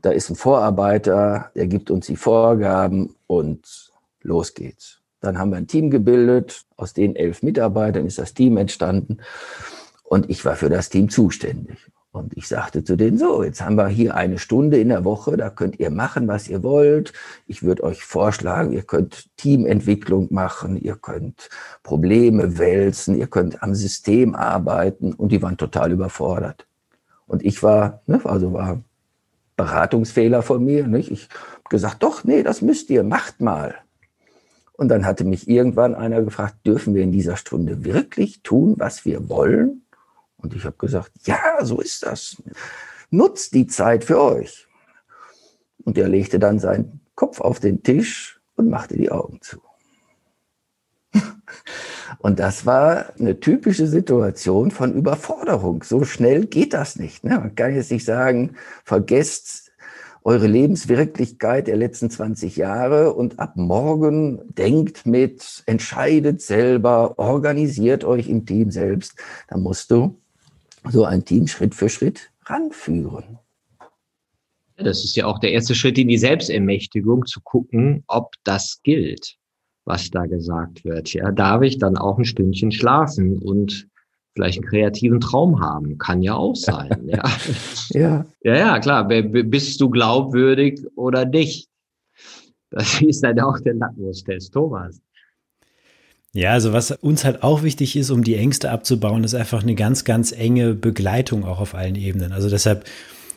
da ist ein Vorarbeiter, der gibt uns die Vorgaben und los geht's. Dann haben wir ein Team gebildet. Aus den elf Mitarbeitern ist das Team entstanden. Und ich war für das Team zuständig. Und ich sagte zu denen, so, jetzt haben wir hier eine Stunde in der Woche, da könnt ihr machen, was ihr wollt. Ich würde euch vorschlagen, ihr könnt Teamentwicklung machen, ihr könnt Probleme wälzen, ihr könnt am System arbeiten. Und die waren total überfordert. Und ich war, ne, also war Beratungsfehler von mir. Nicht? Ich habe gesagt, doch, nee, das müsst ihr, macht mal. Und dann hatte mich irgendwann einer gefragt, dürfen wir in dieser Stunde wirklich tun, was wir wollen? Und ich habe gesagt, ja, so ist das. Nutzt die Zeit für euch. Und er legte dann seinen Kopf auf den Tisch und machte die Augen zu. Und das war eine typische Situation von Überforderung. So schnell geht das nicht. Ne? Man kann jetzt nicht sagen, vergesst eure Lebenswirklichkeit der letzten 20 Jahre und ab morgen denkt mit, entscheidet selber, organisiert euch im Team selbst. Da musst du so ein Team Schritt für Schritt ranführen. Das ist ja auch der erste Schritt in die Selbstermächtigung, zu gucken, ob das gilt, was da gesagt wird. Ja, darf ich dann auch ein Stündchen schlafen und vielleicht einen kreativen Traum haben? Kann ja auch sein. ja. ja. Ja, ja, klar. Bist du glaubwürdig oder nicht? Das ist dann auch der Lackmustest, Thomas. Ja, also was uns halt auch wichtig ist, um die Ängste abzubauen, ist einfach eine ganz, ganz enge Begleitung auch auf allen Ebenen. Also deshalb,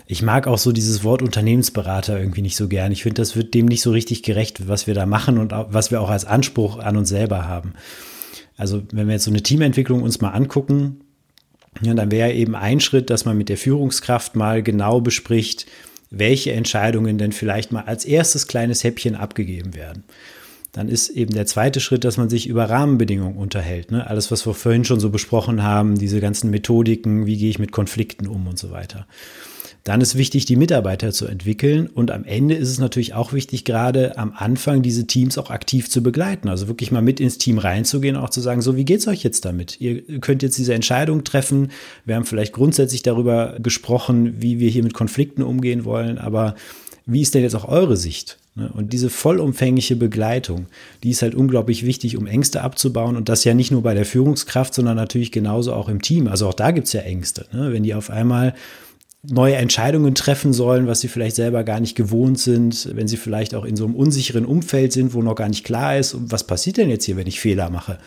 ich mag auch so dieses Wort Unternehmensberater irgendwie nicht so gern. Ich finde, das wird dem nicht so richtig gerecht, was wir da machen und was wir auch als Anspruch an uns selber haben. Also wenn wir jetzt so eine Teamentwicklung uns mal angucken, ja, dann wäre eben ein Schritt, dass man mit der Führungskraft mal genau bespricht, welche Entscheidungen denn vielleicht mal als erstes kleines Häppchen abgegeben werden dann ist eben der zweite Schritt, dass man sich über Rahmenbedingungen unterhält. Ne? Alles, was wir vorhin schon so besprochen haben, diese ganzen Methodiken, wie gehe ich mit Konflikten um und so weiter. Dann ist wichtig, die Mitarbeiter zu entwickeln. Und am Ende ist es natürlich auch wichtig, gerade am Anfang diese Teams auch aktiv zu begleiten. Also wirklich mal mit ins Team reinzugehen, auch zu sagen, so, wie geht's euch jetzt damit? Ihr könnt jetzt diese Entscheidung treffen. Wir haben vielleicht grundsätzlich darüber gesprochen, wie wir hier mit Konflikten umgehen wollen. Aber wie ist denn jetzt auch eure Sicht? Ne? Und diese vollumfängliche Begleitung, die ist halt unglaublich wichtig, um Ängste abzubauen. Und das ja nicht nur bei der Führungskraft, sondern natürlich genauso auch im Team. Also auch da gibt es ja Ängste. Ne? Wenn die auf einmal neue Entscheidungen treffen sollen, was sie vielleicht selber gar nicht gewohnt sind, wenn sie vielleicht auch in so einem unsicheren Umfeld sind, wo noch gar nicht klar ist, was passiert denn jetzt hier, wenn ich Fehler mache?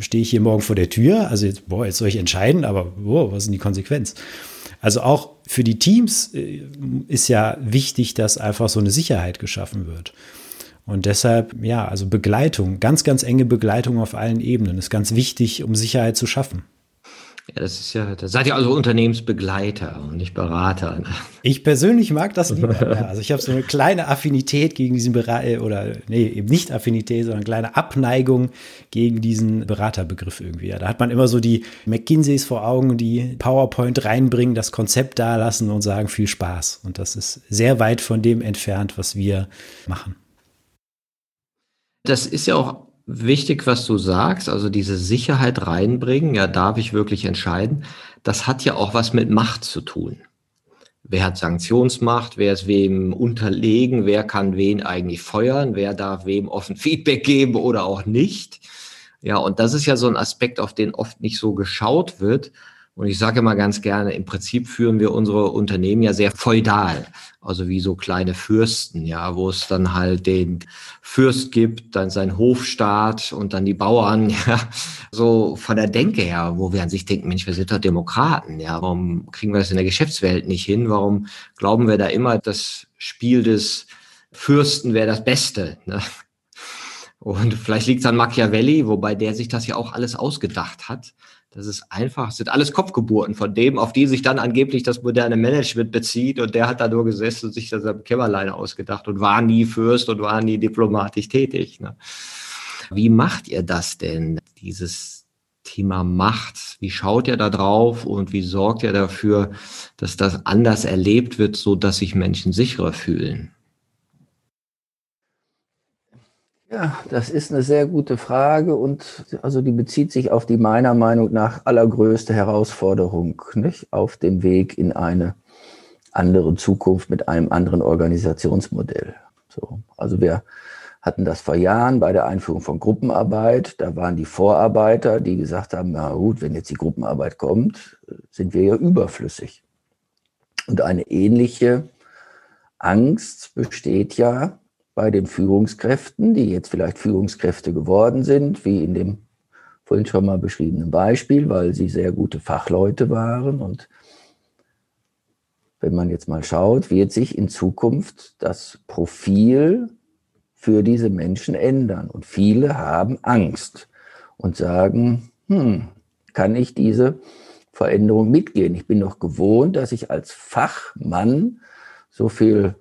Stehe ich hier morgen vor der Tür? Also jetzt, boah, jetzt soll ich entscheiden, aber boah, was ist die Konsequenz? Also auch für die Teams äh, ist ja wichtig, dass einfach so eine Sicherheit geschaffen wird. Und deshalb, ja, also Begleitung, ganz, ganz enge Begleitung auf allen Ebenen ist ganz wichtig, um Sicherheit zu schaffen. Ja, das ist ja, da seid ihr also Unternehmensbegleiter und nicht Berater. Ich persönlich mag das lieber. Also ich habe so eine kleine Affinität gegen diesen Berater, äh, oder nee, eben nicht Affinität, sondern eine kleine Abneigung gegen diesen Beraterbegriff irgendwie. Ja, da hat man immer so die McKinseys vor Augen, die PowerPoint reinbringen, das Konzept da lassen und sagen viel Spaß. Und das ist sehr weit von dem entfernt, was wir machen. Das ist ja auch wichtig, was du sagst, also diese Sicherheit reinbringen, ja, darf ich wirklich entscheiden, das hat ja auch was mit Macht zu tun. Wer hat Sanktionsmacht, wer ist wem unterlegen, wer kann wen eigentlich feuern, wer darf wem offen Feedback geben oder auch nicht. Ja, und das ist ja so ein Aspekt, auf den oft nicht so geschaut wird. Und ich sage immer ganz gerne, im Prinzip führen wir unsere Unternehmen ja sehr feudal, also wie so kleine Fürsten, ja, wo es dann halt den Fürst gibt, dann sein Hofstaat und dann die Bauern, ja, so von der Denke her, wo wir an sich denken, Mensch, wir sind doch Demokraten, ja, warum kriegen wir das in der Geschäftswelt nicht hin? Warum glauben wir da immer, das Spiel des Fürsten wäre das Beste? Ne? Und vielleicht liegt es an Machiavelli, wobei der sich das ja auch alles ausgedacht hat. Das ist einfach, es sind alles Kopfgeburten von dem, auf die sich dann angeblich das moderne Management bezieht. Und der hat da nur gesessen und sich das am Kämmerlein ausgedacht und war nie Fürst und war nie diplomatisch tätig. Ne? Wie macht ihr das denn, dieses Thema Macht? Wie schaut ihr da drauf und wie sorgt ihr dafür, dass das anders erlebt wird, so dass sich Menschen sicherer fühlen? Ja, das ist eine sehr gute Frage und also die bezieht sich auf die meiner Meinung nach allergrößte Herausforderung, nicht? Auf dem Weg in eine andere Zukunft mit einem anderen Organisationsmodell. So, also wir hatten das vor Jahren bei der Einführung von Gruppenarbeit. Da waren die Vorarbeiter, die gesagt haben, na gut, wenn jetzt die Gruppenarbeit kommt, sind wir ja überflüssig. Und eine ähnliche Angst besteht ja bei den Führungskräften, die jetzt vielleicht Führungskräfte geworden sind, wie in dem vorhin schon mal beschriebenen Beispiel, weil sie sehr gute Fachleute waren. Und wenn man jetzt mal schaut, wird sich in Zukunft das Profil für diese Menschen ändern. Und viele haben Angst und sagen, hm, kann ich diese Veränderung mitgehen? Ich bin doch gewohnt, dass ich als Fachmann so viel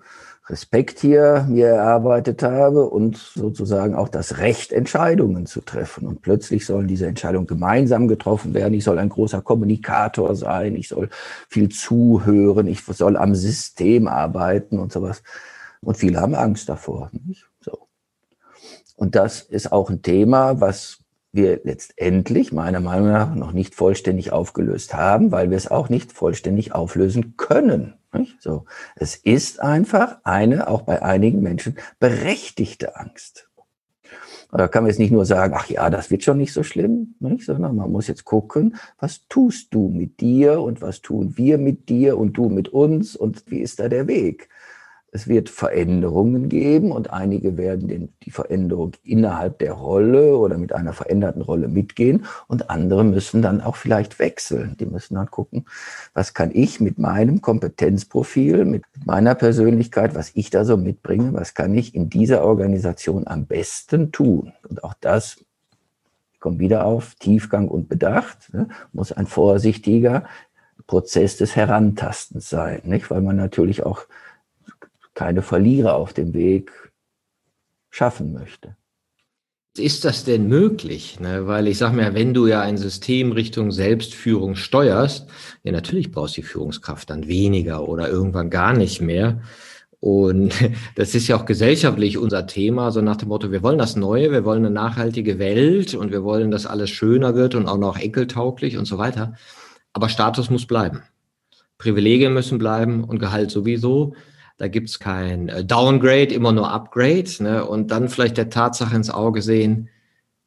Respekt hier mir erarbeitet habe und sozusagen auch das Recht, Entscheidungen zu treffen. Und plötzlich sollen diese Entscheidungen gemeinsam getroffen werden. Ich soll ein großer Kommunikator sein. Ich soll viel zuhören. Ich soll am System arbeiten und sowas. Und viele haben Angst davor. Nicht? So. Und das ist auch ein Thema, was wir letztendlich meiner Meinung nach noch nicht vollständig aufgelöst haben, weil wir es auch nicht vollständig auflösen können. Nicht? So. Es ist einfach eine, auch bei einigen Menschen, berechtigte Angst. Da kann man jetzt nicht nur sagen, ach ja, das wird schon nicht so schlimm, nicht? sondern man muss jetzt gucken, was tust du mit dir und was tun wir mit dir und du mit uns und wie ist da der Weg? Es wird Veränderungen geben und einige werden den, die Veränderung innerhalb der Rolle oder mit einer veränderten Rolle mitgehen und andere müssen dann auch vielleicht wechseln. Die müssen dann gucken, was kann ich mit meinem Kompetenzprofil, mit meiner Persönlichkeit, was ich da so mitbringe, was kann ich in dieser Organisation am besten tun. Und auch das kommt wieder auf Tiefgang und Bedacht, ne, muss ein vorsichtiger Prozess des Herantastens sein, nicht? weil man natürlich auch keine Verlierer auf dem Weg schaffen möchte. Ist das denn möglich? Ne? Weil ich sage mir, wenn du ja ein System Richtung Selbstführung steuerst, ja natürlich brauchst du die Führungskraft dann weniger oder irgendwann gar nicht mehr. Und das ist ja auch gesellschaftlich unser Thema, so nach dem Motto, wir wollen das Neue, wir wollen eine nachhaltige Welt und wir wollen, dass alles schöner wird und auch noch enkeltauglich und so weiter. Aber Status muss bleiben. Privilegien müssen bleiben und Gehalt sowieso. Da gibt's kein äh, Downgrade, immer nur Upgrade. Ne? Und dann vielleicht der Tatsache ins Auge sehen,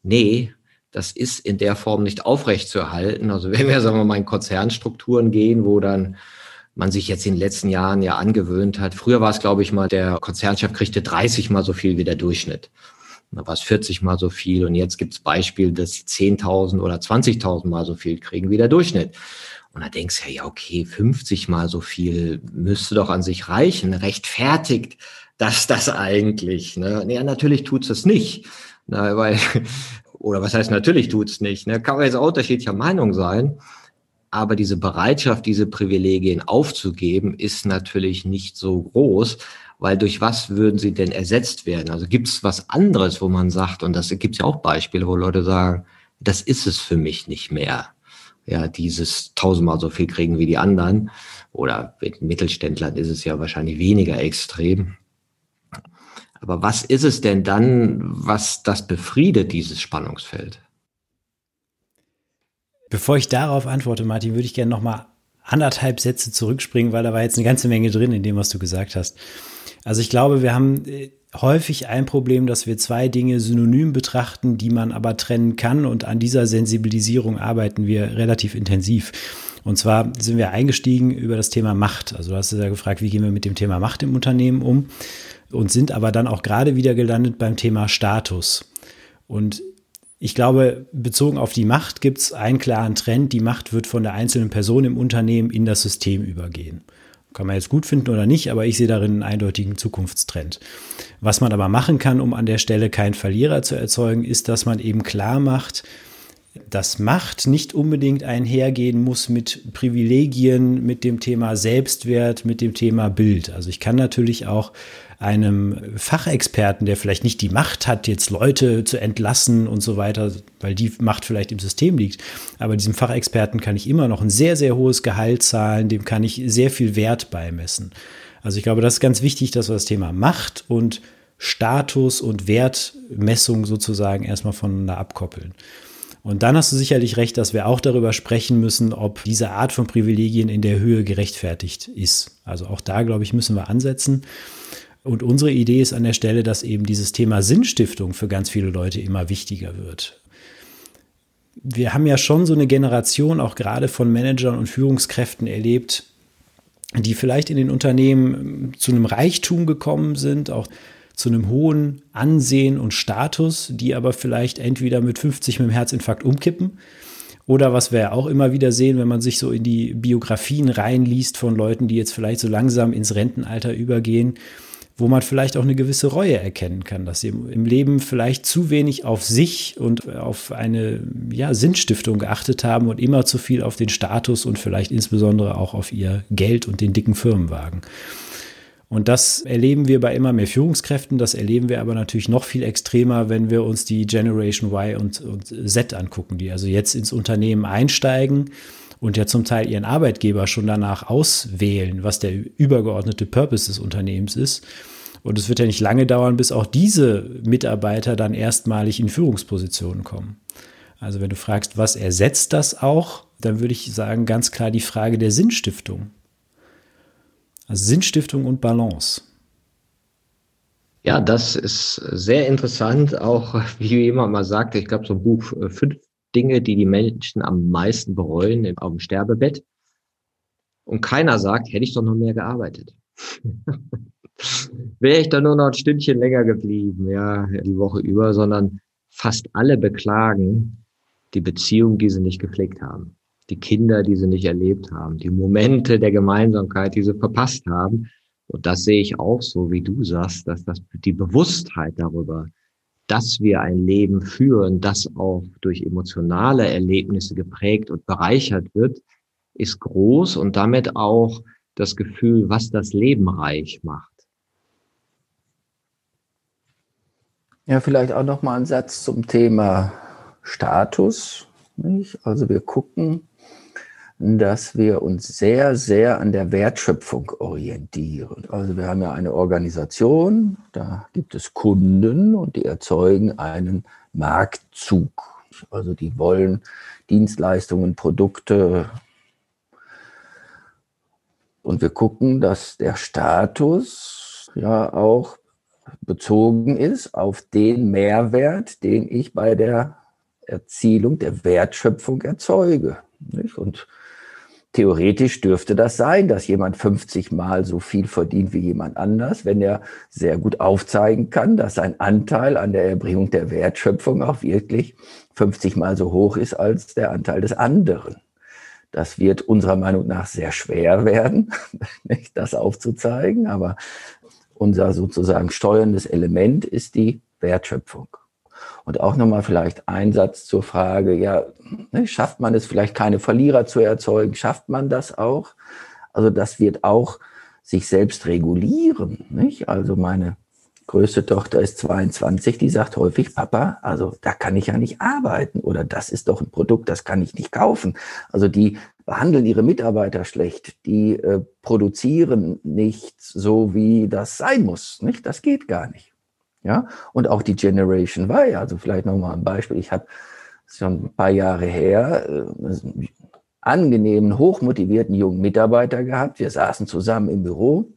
nee, das ist in der Form nicht aufrechtzuerhalten. Also wenn wir, sagen wir mal, in Konzernstrukturen gehen, wo dann man sich jetzt in den letzten Jahren ja angewöhnt hat. Früher war es, glaube ich, mal, der Konzernchef kriegte 30 mal so viel wie der Durchschnitt. Da war es 40 mal so viel und jetzt gibt es Beispiele, dass sie 10.000 oder 20.000 mal so viel kriegen wie der Durchschnitt. Und da denkst du ja, ja, okay, 50 mal so viel müsste doch an sich reichen. Rechtfertigt das das eigentlich? Ne? Ja, natürlich tut's es nicht. Na, weil, oder was heißt natürlich tut's nicht? Ne? Kann man jetzt auch unterschiedlicher Meinung sein. Aber diese Bereitschaft, diese Privilegien aufzugeben, ist natürlich nicht so groß, weil durch was würden sie denn ersetzt werden? Also gibt es was anderes, wo man sagt, und das gibt es ja auch Beispiele, wo Leute sagen, das ist es für mich nicht mehr. Ja, dieses tausendmal so viel kriegen wie die anderen. Oder mit Mittelständlern ist es ja wahrscheinlich weniger extrem. Aber was ist es denn dann, was das befriedet, dieses Spannungsfeld? Bevor ich darauf antworte, Martin, würde ich gerne noch mal anderthalb Sätze zurückspringen, weil da war jetzt eine ganze Menge drin in dem, was du gesagt hast. Also ich glaube, wir haben äh, häufig ein Problem, dass wir zwei Dinge synonym betrachten, die man aber trennen kann. Und an dieser Sensibilisierung arbeiten wir relativ intensiv. Und zwar sind wir eingestiegen über das Thema Macht. Also du hast ja gefragt, wie gehen wir mit dem Thema Macht im Unternehmen um? Und sind aber dann auch gerade wieder gelandet beim Thema Status. Und ich glaube, bezogen auf die Macht gibt es einen klaren Trend. Die Macht wird von der einzelnen Person im Unternehmen in das System übergehen. Kann man jetzt gut finden oder nicht, aber ich sehe darin einen eindeutigen Zukunftstrend. Was man aber machen kann, um an der Stelle keinen Verlierer zu erzeugen, ist, dass man eben klar macht, dass Macht nicht unbedingt einhergehen muss mit Privilegien, mit dem Thema Selbstwert, mit dem Thema Bild. Also ich kann natürlich auch einem Fachexperten, der vielleicht nicht die Macht hat, jetzt Leute zu entlassen und so weiter, weil die Macht vielleicht im System liegt. Aber diesem Fachexperten kann ich immer noch ein sehr, sehr hohes Gehalt zahlen, dem kann ich sehr viel Wert beimessen. Also ich glaube, das ist ganz wichtig, dass wir das Thema Macht und Status und Wertmessung sozusagen erstmal voneinander abkoppeln. Und dann hast du sicherlich recht, dass wir auch darüber sprechen müssen, ob diese Art von Privilegien in der Höhe gerechtfertigt ist. Also auch da, glaube ich, müssen wir ansetzen. Und unsere Idee ist an der Stelle, dass eben dieses Thema Sinnstiftung für ganz viele Leute immer wichtiger wird. Wir haben ja schon so eine Generation auch gerade von Managern und Führungskräften erlebt, die vielleicht in den Unternehmen zu einem Reichtum gekommen sind, auch zu einem hohen Ansehen und Status, die aber vielleicht entweder mit 50 mit dem Herzinfarkt umkippen oder was wir ja auch immer wieder sehen, wenn man sich so in die Biografien reinliest von Leuten, die jetzt vielleicht so langsam ins Rentenalter übergehen, wo man vielleicht auch eine gewisse Reue erkennen kann, dass sie im Leben vielleicht zu wenig auf sich und auf eine ja, Sinnstiftung geachtet haben und immer zu viel auf den Status und vielleicht insbesondere auch auf ihr Geld und den dicken Firmenwagen. Und das erleben wir bei immer mehr Führungskräften. Das erleben wir aber natürlich noch viel extremer, wenn wir uns die Generation Y und, und Z angucken, die also jetzt ins Unternehmen einsteigen und ja zum Teil ihren Arbeitgeber schon danach auswählen, was der übergeordnete Purpose des Unternehmens ist. Und es wird ja nicht lange dauern, bis auch diese Mitarbeiter dann erstmalig in Führungspositionen kommen. Also wenn du fragst, was ersetzt das auch, dann würde ich sagen, ganz klar die Frage der Sinnstiftung. Also Sinnstiftung und Balance. Ja, das ist sehr interessant. Auch wie jemand mal sagte, ich glaube, so ein Buch äh, Fünf Dinge, die die Menschen am meisten bereuen auf dem Sterbebett. Und keiner sagt, hätte ich doch noch mehr gearbeitet. Wäre ich doch nur noch ein Stündchen länger geblieben, ja, die Woche über, sondern fast alle beklagen die Beziehung, die sie nicht gepflegt haben die Kinder, die sie nicht erlebt haben, die Momente der Gemeinsamkeit, die sie verpasst haben. Und das sehe ich auch so, wie du sagst, dass das die Bewusstheit darüber, dass wir ein Leben führen, das auch durch emotionale Erlebnisse geprägt und bereichert wird, ist groß und damit auch das Gefühl, was das Leben reich macht. Ja, vielleicht auch noch mal ein Satz zum Thema Status. Nicht? Also wir gucken dass wir uns sehr, sehr an der Wertschöpfung orientieren. Also wir haben ja eine Organisation, da gibt es Kunden und die erzeugen einen Marktzug. Also die wollen Dienstleistungen, Produkte. Und wir gucken, dass der Status ja auch bezogen ist auf den Mehrwert, den ich bei der Erzielung der Wertschöpfung erzeuge. Und theoretisch dürfte das sein, dass jemand 50 Mal so viel verdient wie jemand anders, wenn er sehr gut aufzeigen kann, dass sein Anteil an der Erbringung der Wertschöpfung auch wirklich 50 Mal so hoch ist als der Anteil des anderen. Das wird unserer Meinung nach sehr schwer werden, das aufzuzeigen, aber unser sozusagen steuerndes Element ist die Wertschöpfung. Und auch nochmal vielleicht ein Satz zur Frage, ja, ne, schafft man es vielleicht keine Verlierer zu erzeugen? Schafft man das auch? Also das wird auch sich selbst regulieren. Nicht? Also meine größte Tochter ist 22, die sagt häufig, Papa, also da kann ich ja nicht arbeiten oder das ist doch ein Produkt, das kann ich nicht kaufen. Also die behandeln ihre Mitarbeiter schlecht, die äh, produzieren nicht so, wie das sein muss. Nicht? Das geht gar nicht. Ja, und auch die Generation Y, also vielleicht nochmal ein Beispiel. Ich habe schon ein paar Jahre her äh, einen angenehmen, hochmotivierten jungen Mitarbeiter gehabt. Wir saßen zusammen im Büro.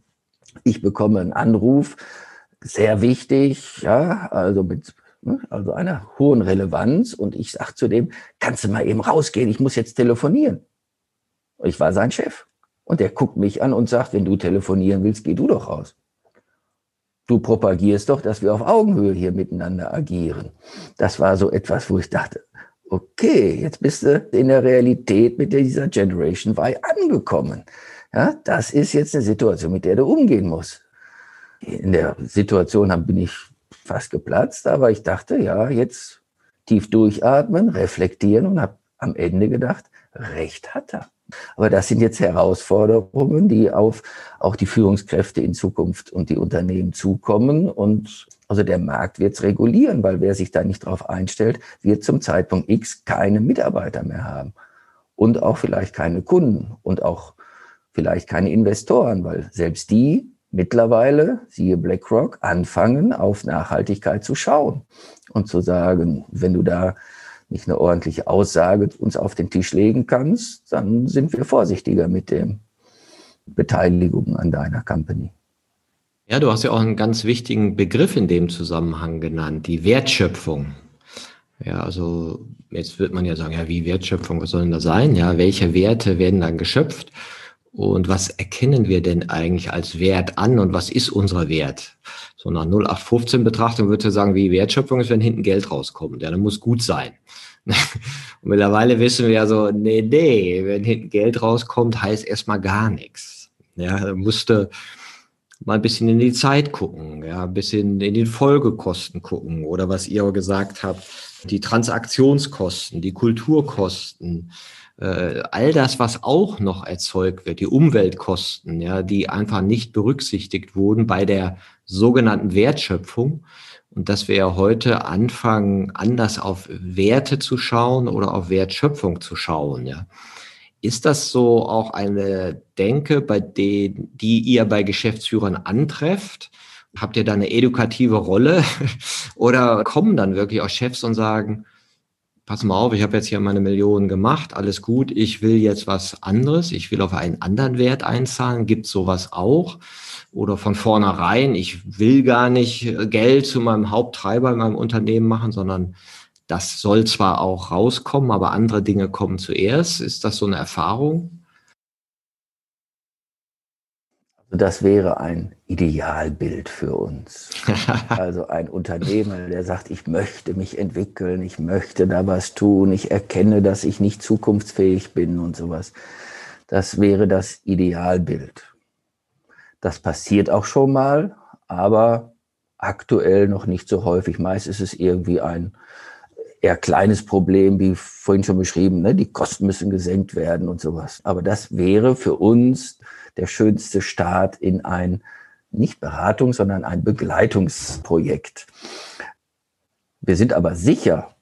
Ich bekomme einen Anruf, sehr wichtig, ja, also mit ne, also einer hohen Relevanz. Und ich sage zu dem, kannst du mal eben rausgehen, ich muss jetzt telefonieren. Ich war sein Chef. Und der guckt mich an und sagt, wenn du telefonieren willst, geh du doch raus du propagierst doch, dass wir auf Augenhöhe hier miteinander agieren. Das war so etwas, wo ich dachte, okay, jetzt bist du in der Realität mit dieser Generation Y angekommen. Ja, das ist jetzt eine Situation, mit der du umgehen musst. In der Situation bin ich fast geplatzt, aber ich dachte, ja, jetzt tief durchatmen, reflektieren und habe am Ende gedacht, recht hat er. Aber das sind jetzt Herausforderungen, die auf auch die Führungskräfte in Zukunft und die Unternehmen zukommen. Und also der Markt wird es regulieren, weil wer sich da nicht drauf einstellt, wird zum Zeitpunkt X keine Mitarbeiter mehr haben. Und auch vielleicht keine Kunden und auch vielleicht keine Investoren, weil selbst die mittlerweile, siehe BlackRock, anfangen, auf Nachhaltigkeit zu schauen und zu sagen, wenn du da nicht eine ordentliche Aussage uns auf den Tisch legen kannst, dann sind wir vorsichtiger mit der Beteiligung an deiner Company. Ja, du hast ja auch einen ganz wichtigen Begriff in dem Zusammenhang genannt, die Wertschöpfung. Ja, also jetzt wird man ja sagen, ja, wie Wertschöpfung, was soll denn da sein? Ja, welche Werte werden dann geschöpft? Und was erkennen wir denn eigentlich als Wert an und was ist unser Wert? So nach 0815 Betrachtung würde ich sagen, wie Wertschöpfung ist, wenn hinten Geld rauskommt. Ja, dann muss gut sein. Und mittlerweile wissen wir ja so, nee, nee, wenn hinten Geld rauskommt, heißt erstmal gar nichts. Ja, da musste mal ein bisschen in die Zeit gucken, ja, ein bisschen in den Folgekosten gucken oder was ihr gesagt habt, die Transaktionskosten, die Kulturkosten, äh, all das, was auch noch erzeugt wird, die Umweltkosten, ja, die einfach nicht berücksichtigt wurden bei der sogenannten Wertschöpfung. Und dass wir ja heute anfangen, anders auf Werte zu schauen oder auf Wertschöpfung zu schauen, ja. Ist das so auch eine Denke, bei denen, die ihr bei Geschäftsführern antrefft? Habt ihr da eine edukative Rolle? Oder kommen dann wirklich auch Chefs und sagen, pass mal auf, ich habe jetzt hier meine Millionen gemacht, alles gut, ich will jetzt was anderes, ich will auf einen anderen Wert einzahlen, gibt sowas auch? Oder von vornherein, ich will gar nicht Geld zu meinem Haupttreiber in meinem Unternehmen machen, sondern das soll zwar auch rauskommen, aber andere Dinge kommen zuerst. Ist das so eine Erfahrung? Das wäre ein Idealbild für uns. Also ein Unternehmer, der sagt, ich möchte mich entwickeln, ich möchte da was tun, ich erkenne, dass ich nicht zukunftsfähig bin und sowas. Das wäre das Idealbild. Das passiert auch schon mal, aber aktuell noch nicht so häufig. Meist ist es irgendwie ein eher kleines Problem, wie vorhin schon beschrieben, ne? die Kosten müssen gesenkt werden und sowas. Aber das wäre für uns der schönste Start in ein nicht Beratung, sondern ein Begleitungsprojekt. Wir sind aber sicher,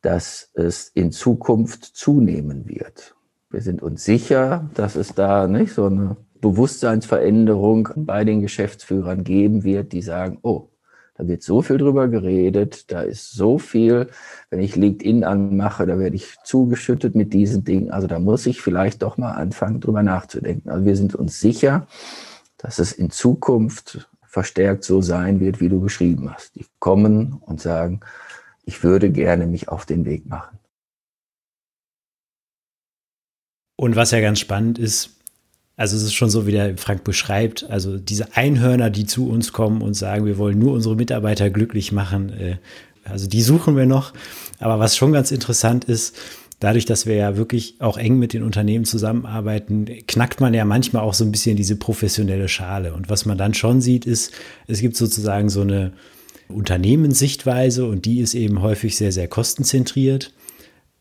dass es in Zukunft zunehmen wird. Wir sind uns sicher, dass es da nicht so eine Bewusstseinsveränderung bei den Geschäftsführern geben wird, die sagen, oh, da wird so viel drüber geredet, da ist so viel, wenn ich LinkedIn anmache, da werde ich zugeschüttet mit diesen Dingen. Also da muss ich vielleicht doch mal anfangen, drüber nachzudenken. Also wir sind uns sicher, dass es in Zukunft verstärkt so sein wird, wie du beschrieben hast. Die kommen und sagen, ich würde gerne mich auf den Weg machen. Und was ja ganz spannend ist, also es ist schon so, wie der Frank beschreibt, also diese Einhörner, die zu uns kommen und sagen, wir wollen nur unsere Mitarbeiter glücklich machen, äh, also die suchen wir noch. Aber was schon ganz interessant ist, dadurch, dass wir ja wirklich auch eng mit den Unternehmen zusammenarbeiten, knackt man ja manchmal auch so ein bisschen diese professionelle Schale. Und was man dann schon sieht, ist, es gibt sozusagen so eine Unternehmenssichtweise und die ist eben häufig sehr, sehr kostenzentriert.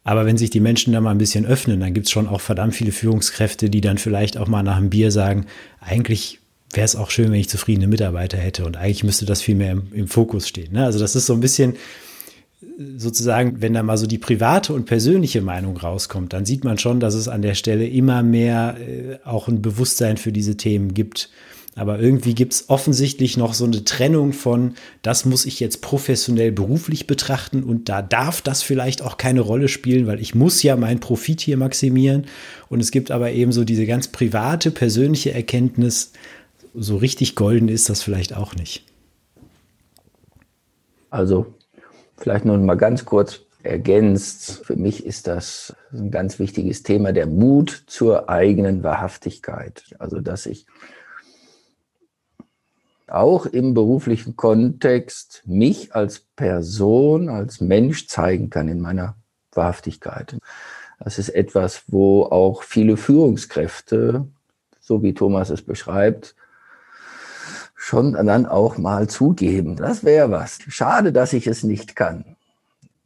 Aber wenn sich die Menschen da mal ein bisschen öffnen, dann gibt es schon auch verdammt viele Führungskräfte, die dann vielleicht auch mal nach einem Bier sagen, eigentlich wäre es auch schön, wenn ich zufriedene Mitarbeiter hätte und eigentlich müsste das viel mehr im, im Fokus stehen. Ne? Also das ist so ein bisschen sozusagen, wenn da mal so die private und persönliche Meinung rauskommt, dann sieht man schon, dass es an der Stelle immer mehr äh, auch ein Bewusstsein für diese Themen gibt aber irgendwie gibt es offensichtlich noch so eine Trennung von, das muss ich jetzt professionell beruflich betrachten und da darf das vielleicht auch keine Rolle spielen, weil ich muss ja meinen Profit hier maximieren. Und es gibt aber eben so diese ganz private, persönliche Erkenntnis, so richtig golden ist das vielleicht auch nicht. Also vielleicht noch mal ganz kurz ergänzt. Für mich ist das ein ganz wichtiges Thema, der Mut zur eigenen Wahrhaftigkeit. Also, dass ich auch im beruflichen Kontext mich als Person, als Mensch zeigen kann in meiner Wahrhaftigkeit. Das ist etwas, wo auch viele Führungskräfte, so wie Thomas es beschreibt, schon dann auch mal zugeben. Das wäre was. Schade, dass ich es nicht kann.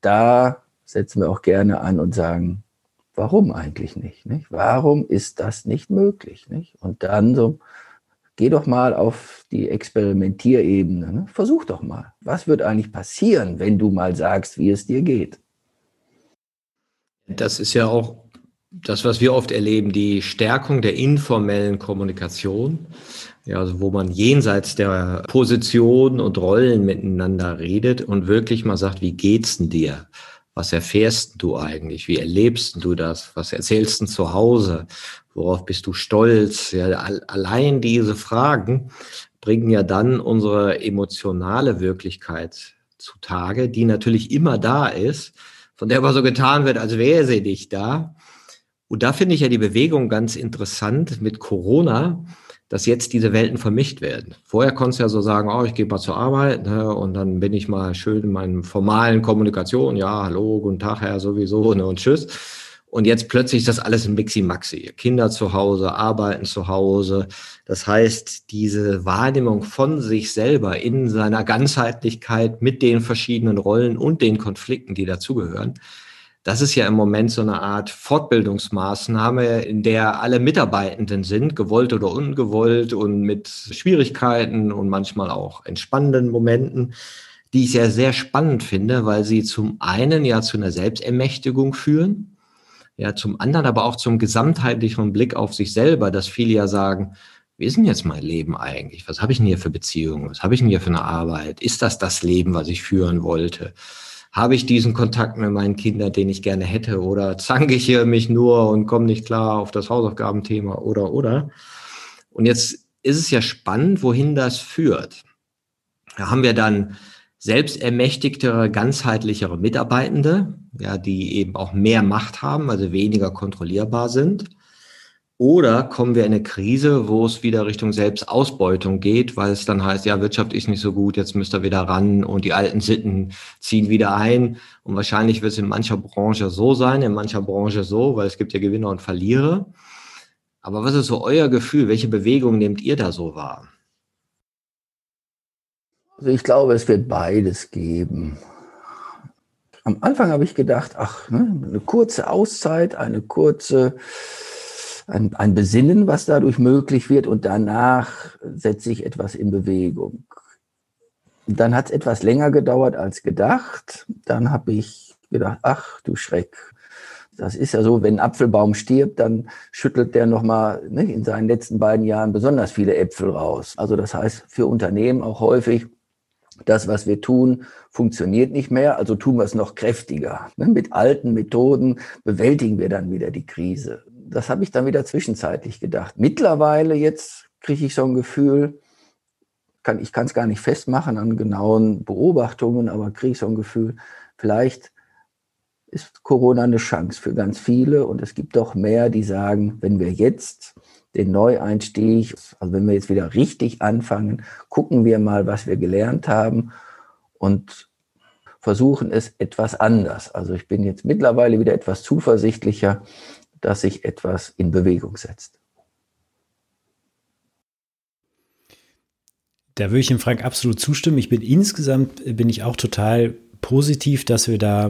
Da setzen wir auch gerne an und sagen, warum eigentlich nicht? nicht? Warum ist das nicht möglich? Nicht? Und dann so geh doch mal auf die Experimentierebene. Ne? Versuch doch mal. Was wird eigentlich passieren, wenn du mal sagst, wie es dir geht? Das ist ja auch das, was wir oft erleben, die Stärkung der informellen Kommunikation. Ja, also wo man jenseits der Position und Rollen miteinander redet und wirklich mal sagt, wie geht's denn dir? Was erfährst du eigentlich? Wie erlebst du das? Was erzählst du zu Hause? Worauf bist du stolz? Ja, allein diese Fragen bringen ja dann unsere emotionale Wirklichkeit zutage, die natürlich immer da ist, von der aber so getan wird, als wäre sie nicht da. Und da finde ich ja die Bewegung ganz interessant mit Corona, dass jetzt diese Welten vermischt werden. Vorher konntest du ja so sagen, oh, ich gehe mal zur Arbeit ne, und dann bin ich mal schön in meinen formalen Kommunikation, ja, hallo, guten Tag, Herr, sowieso ne, und tschüss. Und jetzt plötzlich ist das alles ein Mixi-Maxi. Kinder zu Hause, arbeiten zu Hause. Das heißt, diese Wahrnehmung von sich selber in seiner Ganzheitlichkeit mit den verschiedenen Rollen und den Konflikten, die dazugehören, das ist ja im Moment so eine Art Fortbildungsmaßnahme, in der alle Mitarbeitenden sind, gewollt oder ungewollt und mit Schwierigkeiten und manchmal auch entspannenden Momenten, die ich ja sehr spannend finde, weil sie zum einen ja zu einer Selbstermächtigung führen, ja zum anderen aber auch zum gesamtheitlichen Blick auf sich selber, dass viele ja sagen, wie ist denn jetzt mein Leben eigentlich? Was habe ich denn hier für Beziehungen? Was habe ich denn hier für eine Arbeit? Ist das das Leben, was ich führen wollte? Habe ich diesen Kontakt mit meinen Kindern, den ich gerne hätte, oder zanke ich hier mich nur und komme nicht klar auf das Hausaufgabenthema oder oder. Und jetzt ist es ja spannend, wohin das führt. Da haben wir dann selbstermächtigtere, ganzheitlichere Mitarbeitende, ja, die eben auch mehr Macht haben, also weniger kontrollierbar sind. Oder kommen wir in eine Krise, wo es wieder Richtung Selbstausbeutung geht, weil es dann heißt, ja, Wirtschaft ist nicht so gut, jetzt müsst ihr wieder ran und die alten Sitten ziehen wieder ein. Und wahrscheinlich wird es in mancher Branche so sein, in mancher Branche so, weil es gibt ja Gewinner und Verlierer. Aber was ist so euer Gefühl? Welche Bewegung nehmt ihr da so wahr? Also ich glaube, es wird beides geben. Am Anfang habe ich gedacht, ach, ne, eine kurze Auszeit, eine kurze ein, ein Besinnen, was dadurch möglich wird und danach setze ich etwas in Bewegung. Dann hat es etwas länger gedauert als gedacht. Dann habe ich gedacht, ach du Schreck. Das ist ja so, wenn ein Apfelbaum stirbt, dann schüttelt der nochmal ne, in seinen letzten beiden Jahren besonders viele Äpfel raus. Also das heißt für Unternehmen auch häufig, das, was wir tun, funktioniert nicht mehr, also tun wir es noch kräftiger. Ne, mit alten Methoden bewältigen wir dann wieder die Krise das habe ich dann wieder zwischenzeitlich gedacht. Mittlerweile jetzt kriege ich so ein Gefühl, kann, ich kann es gar nicht festmachen an genauen Beobachtungen, aber kriege ich so ein Gefühl, vielleicht ist Corona eine Chance für ganz viele. Und es gibt doch mehr, die sagen, wenn wir jetzt den Neueinstieg, also wenn wir jetzt wieder richtig anfangen, gucken wir mal, was wir gelernt haben und versuchen es etwas anders. Also ich bin jetzt mittlerweile wieder etwas zuversichtlicher, dass sich etwas in Bewegung setzt. Da würde ich dem Frank absolut zustimmen. Ich bin insgesamt, bin ich auch total positiv, dass wir da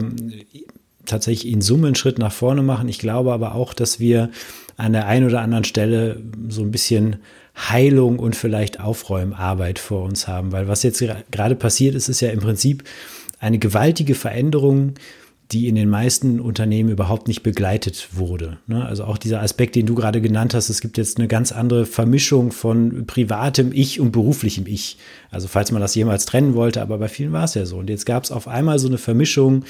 tatsächlich in Summe einen Schritt nach vorne machen. Ich glaube aber auch, dass wir an der einen oder anderen Stelle so ein bisschen Heilung und vielleicht Aufräumarbeit vor uns haben, weil was jetzt gerade passiert ist, ist ja im Prinzip eine gewaltige Veränderung, die in den meisten Unternehmen überhaupt nicht begleitet wurde. Ne? Also auch dieser Aspekt, den du gerade genannt hast, es gibt jetzt eine ganz andere Vermischung von privatem Ich und beruflichem Ich. Also falls man das jemals trennen wollte, aber bei vielen war es ja so. Und jetzt gab es auf einmal so eine Vermischung.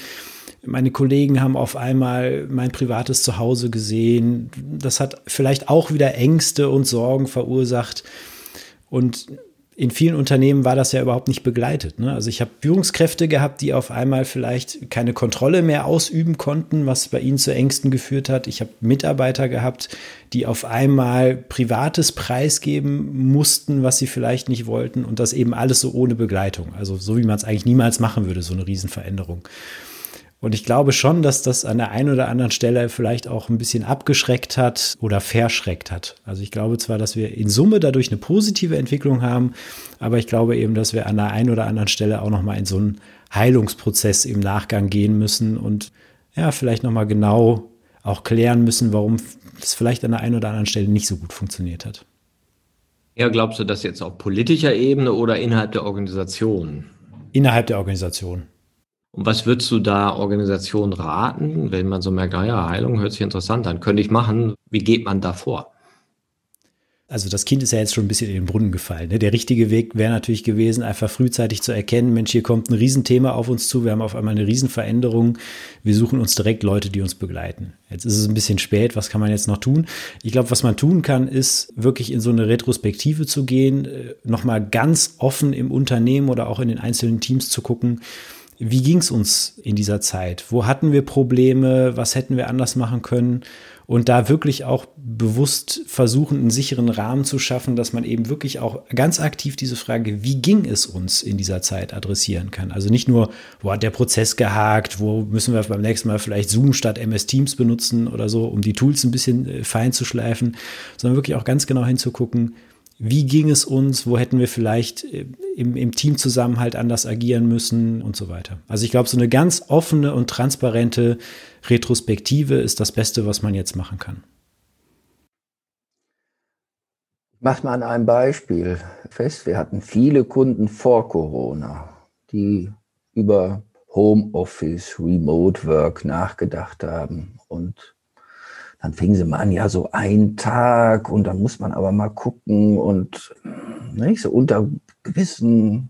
Meine Kollegen haben auf einmal mein privates Zuhause gesehen. Das hat vielleicht auch wieder Ängste und Sorgen verursacht. Und in vielen Unternehmen war das ja überhaupt nicht begleitet. Ne? Also ich habe Führungskräfte gehabt, die auf einmal vielleicht keine Kontrolle mehr ausüben konnten, was bei ihnen zu Ängsten geführt hat. Ich habe Mitarbeiter gehabt, die auf einmal privates preisgeben mussten, was sie vielleicht nicht wollten und das eben alles so ohne Begleitung. Also so wie man es eigentlich niemals machen würde, so eine Riesenveränderung. Und ich glaube schon, dass das an der einen oder anderen Stelle vielleicht auch ein bisschen abgeschreckt hat oder verschreckt hat. Also ich glaube zwar, dass wir in Summe dadurch eine positive Entwicklung haben, aber ich glaube eben, dass wir an der einen oder anderen Stelle auch nochmal in so einen Heilungsprozess im Nachgang gehen müssen und ja, vielleicht nochmal genau auch klären müssen, warum es vielleicht an der einen oder anderen Stelle nicht so gut funktioniert hat. Ja, glaubst du das jetzt auf politischer Ebene oder innerhalb der Organisation? Innerhalb der Organisation. Und was würdest du da Organisationen raten, wenn man so merkt, ah ja, Heilung hört sich interessant an, könnte ich machen, wie geht man da vor? Also das Kind ist ja jetzt schon ein bisschen in den Brunnen gefallen. Ne? Der richtige Weg wäre natürlich gewesen, einfach frühzeitig zu erkennen, Mensch, hier kommt ein Riesenthema auf uns zu, wir haben auf einmal eine Riesenveränderung, wir suchen uns direkt Leute, die uns begleiten. Jetzt ist es ein bisschen spät, was kann man jetzt noch tun? Ich glaube, was man tun kann, ist wirklich in so eine Retrospektive zu gehen, äh, nochmal ganz offen im Unternehmen oder auch in den einzelnen Teams zu gucken, wie ging es uns in dieser Zeit? Wo hatten wir Probleme? Was hätten wir anders machen können? Und da wirklich auch bewusst versuchen, einen sicheren Rahmen zu schaffen, dass man eben wirklich auch ganz aktiv diese Frage, wie ging es uns in dieser Zeit adressieren kann. Also nicht nur, wo hat der Prozess gehakt, wo müssen wir beim nächsten Mal vielleicht Zoom statt MS Teams benutzen oder so, um die Tools ein bisschen äh, fein zu schleifen, sondern wirklich auch ganz genau hinzugucken, wie ging es uns, wo hätten wir vielleicht äh, im, im Teamzusammenhalt anders agieren müssen und so weiter. Also ich glaube, so eine ganz offene und transparente Retrospektive ist das Beste, was man jetzt machen kann. Macht mal an einem Beispiel fest. Wir hatten viele Kunden vor Corona, die über Homeoffice, Remote Work nachgedacht haben und dann fingen sie mal an, ja, so ein Tag und dann muss man aber mal gucken und nicht, so unter gewissen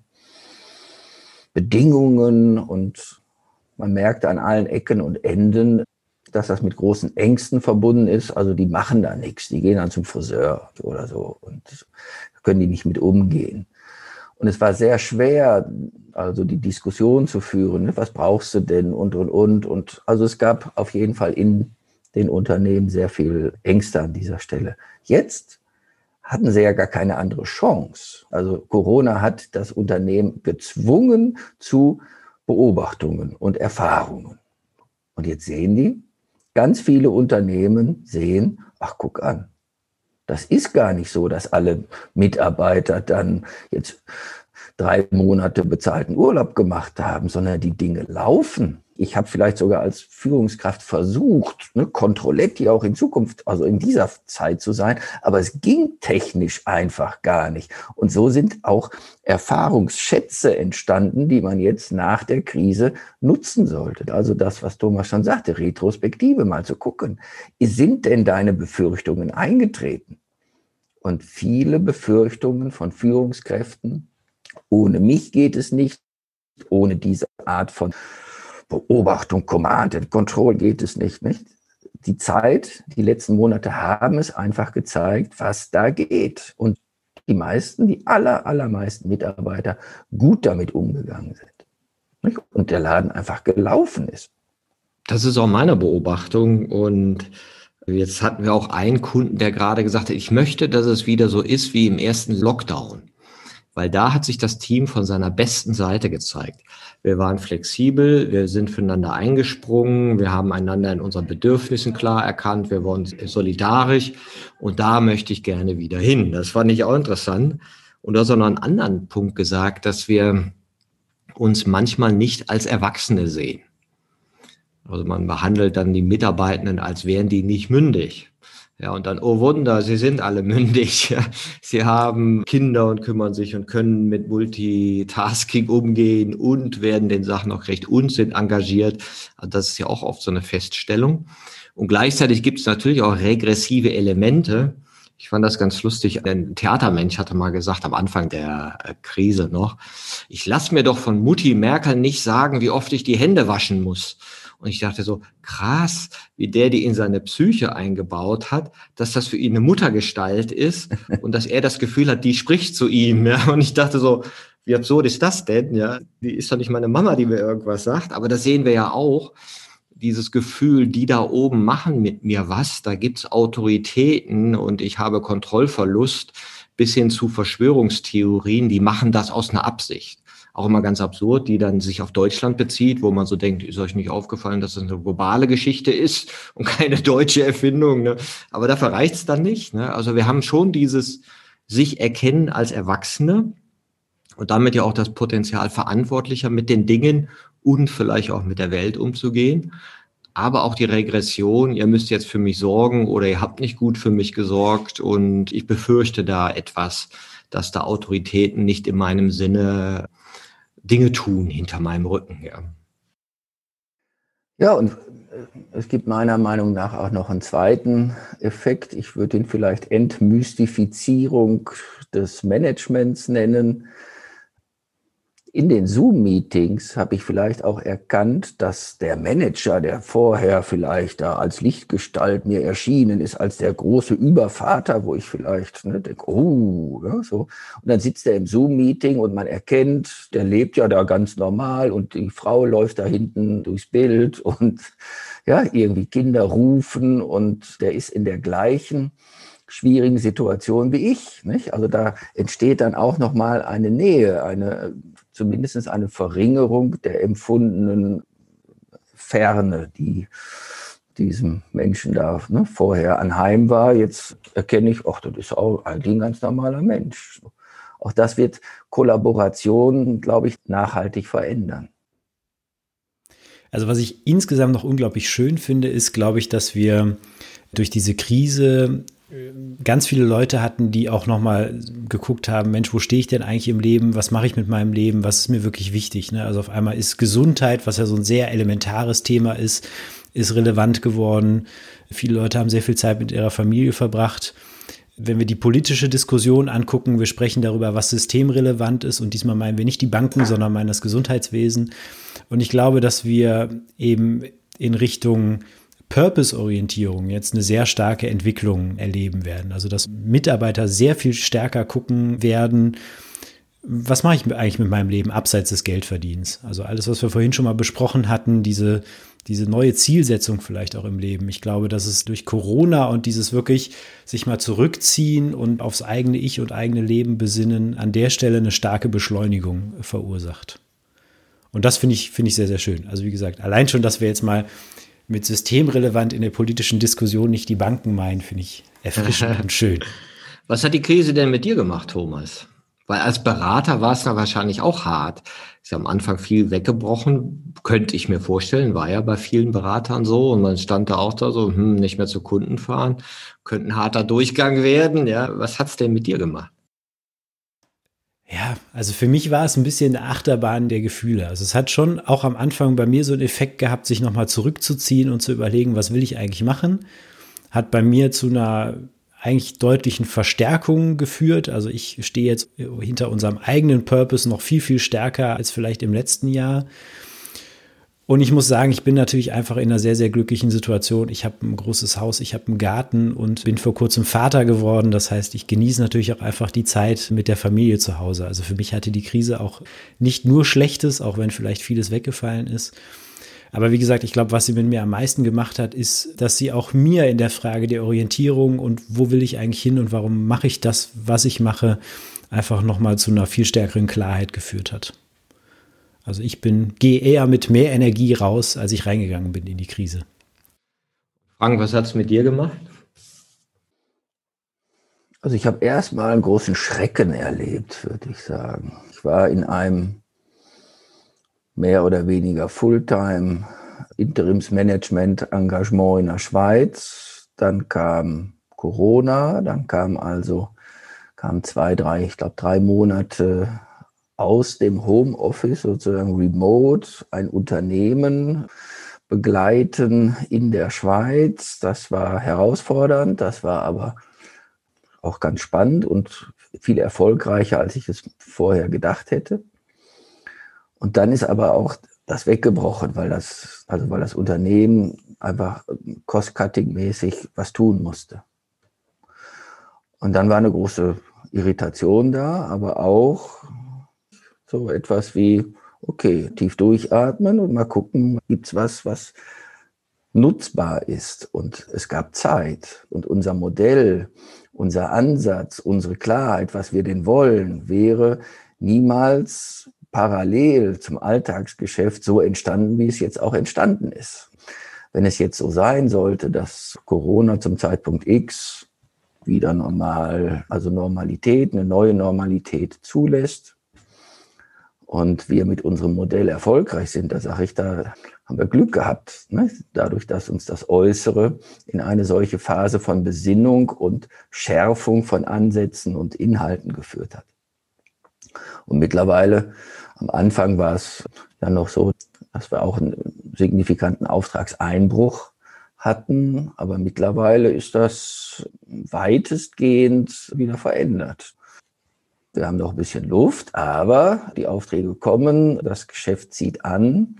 Bedingungen und man merkte an allen Ecken und Enden, dass das mit großen Ängsten verbunden ist. Also die machen da nichts, die gehen dann zum Friseur oder so und können die nicht mit umgehen. Und es war sehr schwer, also die Diskussion zu führen. Ne? Was brauchst du denn und, und, und. Und also es gab auf jeden Fall in den Unternehmen sehr viel Ängste an dieser Stelle. Jetzt hatten sie ja gar keine andere Chance. Also Corona hat das Unternehmen gezwungen zu Beobachtungen und Erfahrungen. Und jetzt sehen die, ganz viele Unternehmen sehen, ach guck an, das ist gar nicht so, dass alle Mitarbeiter dann jetzt drei Monate bezahlten Urlaub gemacht haben, sondern die Dinge laufen. Ich habe vielleicht sogar als Führungskraft versucht, ne, Kontrolletti auch in Zukunft, also in dieser Zeit zu sein, aber es ging technisch einfach gar nicht. Und so sind auch Erfahrungsschätze entstanden, die man jetzt nach der Krise nutzen sollte. Also das, was Thomas schon sagte, Retrospektive mal zu gucken. Sind denn deine Befürchtungen eingetreten? Und viele Befürchtungen von Führungskräften, ohne mich geht es nicht, ohne diese Art von Beobachtung, Command and Control geht es nicht, nicht? Die Zeit, die letzten Monate haben es einfach gezeigt, was da geht. Und die meisten, die aller, allermeisten Mitarbeiter gut damit umgegangen sind. Nicht? Und der Laden einfach gelaufen ist. Das ist auch meine Beobachtung und jetzt hatten wir auch einen Kunden, der gerade gesagt hat, ich möchte, dass es wieder so ist wie im ersten Lockdown weil da hat sich das Team von seiner besten Seite gezeigt. Wir waren flexibel, wir sind füreinander eingesprungen, wir haben einander in unseren Bedürfnissen klar erkannt, wir waren solidarisch und da möchte ich gerne wieder hin. Das fand ich auch interessant. Und du hast auch noch einen anderen Punkt gesagt, dass wir uns manchmal nicht als Erwachsene sehen. Also man behandelt dann die Mitarbeitenden, als wären die nicht mündig. Ja, und dann, oh Wunder, sie sind alle mündig. Sie haben Kinder und kümmern sich und können mit Multitasking umgehen und werden den Sachen auch recht und sind engagiert. Also das ist ja auch oft so eine Feststellung. Und gleichzeitig gibt es natürlich auch regressive Elemente. Ich fand das ganz lustig. Ein Theatermensch hatte mal gesagt am Anfang der äh, Krise noch, ich lasse mir doch von Mutti Merkel nicht sagen, wie oft ich die Hände waschen muss. Und ich dachte so, krass, wie der die in seine Psyche eingebaut hat, dass das für ihn eine Muttergestalt ist und dass er das Gefühl hat, die spricht zu ihm. Ja? Und ich dachte so, wie absurd ist das denn? Ja, die ist doch nicht meine Mama, die mir irgendwas sagt. Aber das sehen wir ja auch. Dieses Gefühl, die da oben machen mit mir was, da gibt's Autoritäten und ich habe Kontrollverlust bis hin zu Verschwörungstheorien, die machen das aus einer Absicht auch immer ganz absurd, die dann sich auf Deutschland bezieht, wo man so denkt, ist euch nicht aufgefallen, dass das eine globale Geschichte ist und keine deutsche Erfindung. Ne? Aber dafür reicht es dann nicht. Ne? Also wir haben schon dieses sich erkennen als Erwachsene und damit ja auch das Potenzial, verantwortlicher mit den Dingen und vielleicht auch mit der Welt umzugehen. Aber auch die Regression, ihr müsst jetzt für mich sorgen oder ihr habt nicht gut für mich gesorgt und ich befürchte da etwas, dass da Autoritäten nicht in meinem Sinne Dinge tun hinter meinem Rücken. Ja, ja und äh, es gibt meiner Meinung nach auch noch einen zweiten Effekt. Ich würde ihn vielleicht Entmystifizierung des Managements nennen in den Zoom-Meetings habe ich vielleicht auch erkannt, dass der Manager, der vorher vielleicht da als Lichtgestalt mir erschienen ist, als der große Übervater, wo ich vielleicht ne, denke, oh, ja, so. Und dann sitzt er im Zoom-Meeting und man erkennt, der lebt ja da ganz normal und die Frau läuft da hinten durchs Bild und ja, irgendwie Kinder rufen und der ist in der gleichen schwierigen Situation wie ich. Nicht? Also da entsteht dann auch nochmal eine Nähe, eine zumindest eine Verringerung der empfundenen Ferne, die diesem Menschen da ne, vorher anheim war. Jetzt erkenne ich, ach, das ist auch eigentlich ein ganz normaler Mensch. Auch das wird Kollaboration, glaube ich, nachhaltig verändern. Also was ich insgesamt noch unglaublich schön finde, ist, glaube ich, dass wir durch diese Krise ganz viele Leute hatten, die auch nochmal geguckt haben, Mensch, wo stehe ich denn eigentlich im Leben? Was mache ich mit meinem Leben? Was ist mir wirklich wichtig? Ne? Also auf einmal ist Gesundheit, was ja so ein sehr elementares Thema ist, ist relevant geworden. Viele Leute haben sehr viel Zeit mit ihrer Familie verbracht. Wenn wir die politische Diskussion angucken, wir sprechen darüber, was systemrelevant ist. Und diesmal meinen wir nicht die Banken, sondern meinen das Gesundheitswesen. Und ich glaube, dass wir eben in Richtung Purpose-Orientierung jetzt eine sehr starke Entwicklung erleben werden. Also dass Mitarbeiter sehr viel stärker gucken werden, was mache ich eigentlich mit meinem Leben abseits des Geldverdienens? Also alles, was wir vorhin schon mal besprochen hatten, diese, diese neue Zielsetzung vielleicht auch im Leben. Ich glaube, dass es durch Corona und dieses wirklich sich mal zurückziehen und aufs eigene Ich und eigene Leben besinnen, an der Stelle eine starke Beschleunigung verursacht. Und das finde ich, finde ich sehr, sehr schön. Also wie gesagt, allein schon, dass wir jetzt mal mit systemrelevant in der politischen Diskussion nicht die Banken meinen, finde ich erfrischend und schön. Was hat die Krise denn mit dir gemacht, Thomas? Weil als Berater war es da wahrscheinlich auch hart. Ist ja am Anfang viel weggebrochen, könnte ich mir vorstellen, war ja bei vielen Beratern so und man stand da auch da so, hm, nicht mehr zu Kunden fahren, könnte ein harter Durchgang werden. Ja, was hat's denn mit dir gemacht? Ja, also für mich war es ein bisschen eine Achterbahn der Gefühle. Also es hat schon auch am Anfang bei mir so einen Effekt gehabt, sich nochmal zurückzuziehen und zu überlegen, was will ich eigentlich machen. Hat bei mir zu einer eigentlich deutlichen Verstärkung geführt. Also ich stehe jetzt hinter unserem eigenen Purpose noch viel, viel stärker als vielleicht im letzten Jahr. Und ich muss sagen, ich bin natürlich einfach in einer sehr, sehr glücklichen Situation. Ich habe ein großes Haus, ich habe einen Garten und bin vor kurzem Vater geworden. Das heißt, ich genieße natürlich auch einfach die Zeit mit der Familie zu Hause. Also für mich hatte die Krise auch nicht nur Schlechtes, auch wenn vielleicht vieles weggefallen ist. Aber wie gesagt, ich glaube, was sie mit mir am meisten gemacht hat, ist, dass sie auch mir in der Frage der Orientierung und wo will ich eigentlich hin und warum mache ich das, was ich mache, einfach nochmal zu einer viel stärkeren Klarheit geführt hat. Also ich bin, gehe eher mit mehr Energie raus, als ich reingegangen bin in die Krise. Frank, was hat es mit dir gemacht? Also ich habe erstmal einen großen Schrecken erlebt, würde ich sagen. Ich war in einem mehr oder weniger Fulltime Interimsmanagement-Engagement in der Schweiz. Dann kam Corona, dann kam also kam zwei, drei, ich glaube drei Monate aus dem Homeoffice sozusagen remote ein Unternehmen begleiten in der Schweiz. Das war herausfordernd, das war aber auch ganz spannend und viel erfolgreicher, als ich es vorher gedacht hätte. Und dann ist aber auch das weggebrochen, weil das, also weil das Unternehmen einfach cost-cutting-mäßig was tun musste. Und dann war eine große Irritation da, aber auch so etwas wie, okay, tief durchatmen und mal gucken, gibt's was, was nutzbar ist. Und es gab Zeit. Und unser Modell, unser Ansatz, unsere Klarheit, was wir denn wollen, wäre niemals parallel zum Alltagsgeschäft so entstanden, wie es jetzt auch entstanden ist. Wenn es jetzt so sein sollte, dass Corona zum Zeitpunkt X wieder normal, also Normalität, eine neue Normalität zulässt, und wir mit unserem Modell erfolgreich sind, da sage ich, da haben wir Glück gehabt, ne? dadurch, dass uns das Äußere in eine solche Phase von Besinnung und Schärfung von Ansätzen und Inhalten geführt hat. Und mittlerweile, am Anfang war es ja noch so, dass wir auch einen signifikanten Auftragseinbruch hatten, aber mittlerweile ist das weitestgehend wieder verändert. Wir haben noch ein bisschen Luft, aber die Aufträge kommen, das Geschäft zieht an.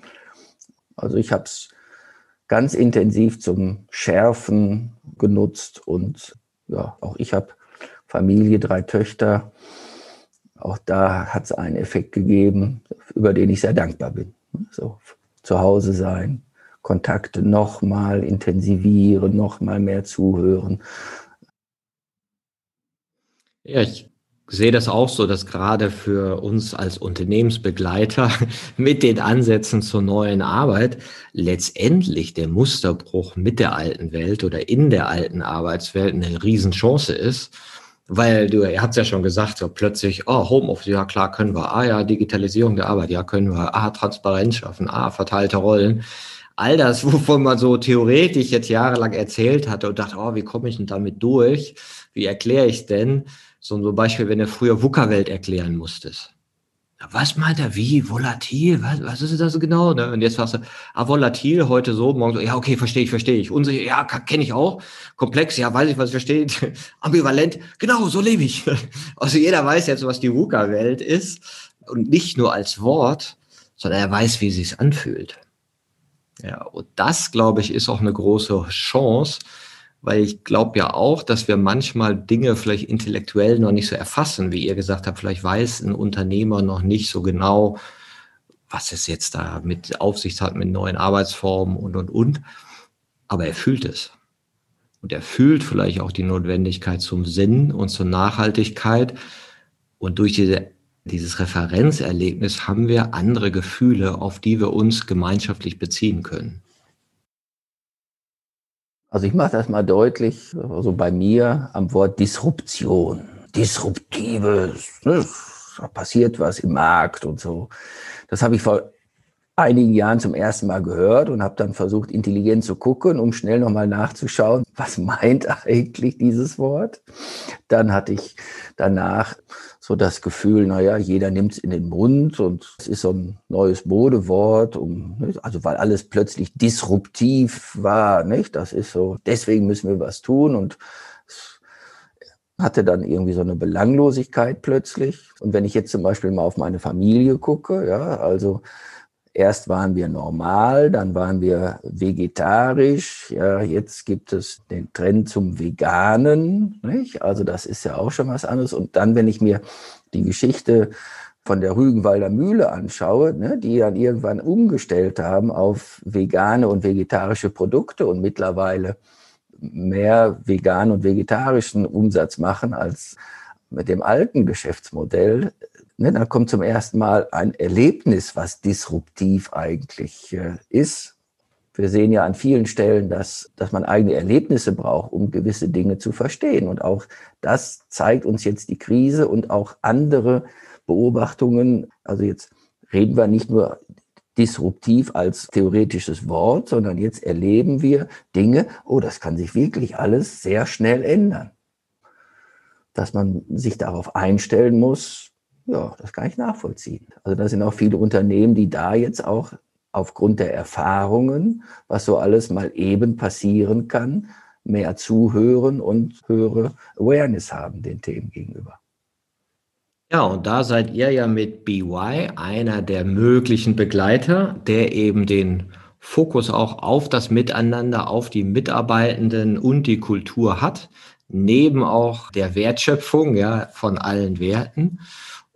Also ich habe es ganz intensiv zum Schärfen genutzt und ja, auch ich habe Familie, drei Töchter. Auch da hat es einen Effekt gegeben, über den ich sehr dankbar bin. So zu Hause sein, Kontakte nochmal intensivieren, nochmal mehr zuhören. Ja, ich sehe das auch so, dass gerade für uns als Unternehmensbegleiter mit den Ansätzen zur neuen Arbeit letztendlich der Musterbruch mit der alten Welt oder in der alten Arbeitswelt eine Riesenchance ist. Weil du, ihr habt ja schon gesagt, so plötzlich, oh, Homeoffice, ja klar können wir, ah ja, Digitalisierung der Arbeit, ja können wir, ah, Transparenz schaffen, ah, verteilte Rollen. All das, wovon man so theoretisch jetzt jahrelang erzählt hatte und dachte, oh, wie komme ich denn damit durch? Wie erkläre ich denn? So ein Beispiel, wenn du früher VUCA-Welt erklären musstest. Was meint er wie? Volatil? Was, was ist das genau? Ne? Und jetzt sagst du, ah, volatil, heute so, morgen so, ja, okay, verstehe ich, verstehe ich. Unsicher, ja, kenne ich auch. Komplex, ja, weiß ich, was ich verstehe. Ambivalent, genau, so lebe ich. Also jeder weiß jetzt, was die VUCA-Welt ist. Und nicht nur als Wort, sondern er weiß, wie sie es anfühlt. Ja, und das, glaube ich, ist auch eine große Chance, weil ich glaube ja auch, dass wir manchmal Dinge vielleicht intellektuell noch nicht so erfassen, wie ihr gesagt habt, vielleicht weiß ein Unternehmer noch nicht so genau, was es jetzt da mit Aufsicht hat, mit neuen Arbeitsformen und, und, und. Aber er fühlt es. Und er fühlt vielleicht auch die Notwendigkeit zum Sinn und zur Nachhaltigkeit. Und durch diese, dieses Referenzerlebnis haben wir andere Gefühle, auf die wir uns gemeinschaftlich beziehen können. Also ich mache das mal deutlich, also bei mir am Wort Disruption. Disruptive, ne, passiert was im Markt und so. Das habe ich vor einigen Jahren zum ersten Mal gehört und habe dann versucht, intelligent zu gucken, um schnell nochmal nachzuschauen, was meint eigentlich dieses Wort. Dann hatte ich danach so das Gefühl, naja, jeder nimmt es in den Mund und es ist so ein neues Modewort, um, also weil alles plötzlich disruptiv war, nicht? Das ist so, deswegen müssen wir was tun und es hatte dann irgendwie so eine Belanglosigkeit plötzlich. Und wenn ich jetzt zum Beispiel mal auf meine Familie gucke, ja, also Erst waren wir normal, dann waren wir vegetarisch. Ja, jetzt gibt es den Trend zum Veganen. Nicht? Also das ist ja auch schon was anderes. Und dann, wenn ich mir die Geschichte von der Rügenwalder Mühle anschaue, ne, die dann irgendwann umgestellt haben auf vegane und vegetarische Produkte und mittlerweile mehr vegan und vegetarischen Umsatz machen als mit dem alten Geschäftsmodell, ne, dann kommt zum ersten Mal ein Erlebnis, was disruptiv eigentlich äh, ist. Wir sehen ja an vielen Stellen, dass, dass man eigene Erlebnisse braucht, um gewisse Dinge zu verstehen. Und auch das zeigt uns jetzt die Krise und auch andere Beobachtungen. Also jetzt reden wir nicht nur disruptiv als theoretisches Wort, sondern jetzt erleben wir Dinge, oh, das kann sich wirklich alles sehr schnell ändern. Dass man sich darauf einstellen muss, ja, das kann ich nachvollziehen. Also da sind auch viele Unternehmen, die da jetzt auch aufgrund der Erfahrungen, was so alles mal eben passieren kann, mehr zuhören und höhere Awareness haben den Themen gegenüber. Ja, und da seid ihr ja mit BY einer der möglichen Begleiter, der eben den Fokus auch auf das Miteinander, auf die Mitarbeitenden und die Kultur hat, neben auch der Wertschöpfung ja, von allen Werten.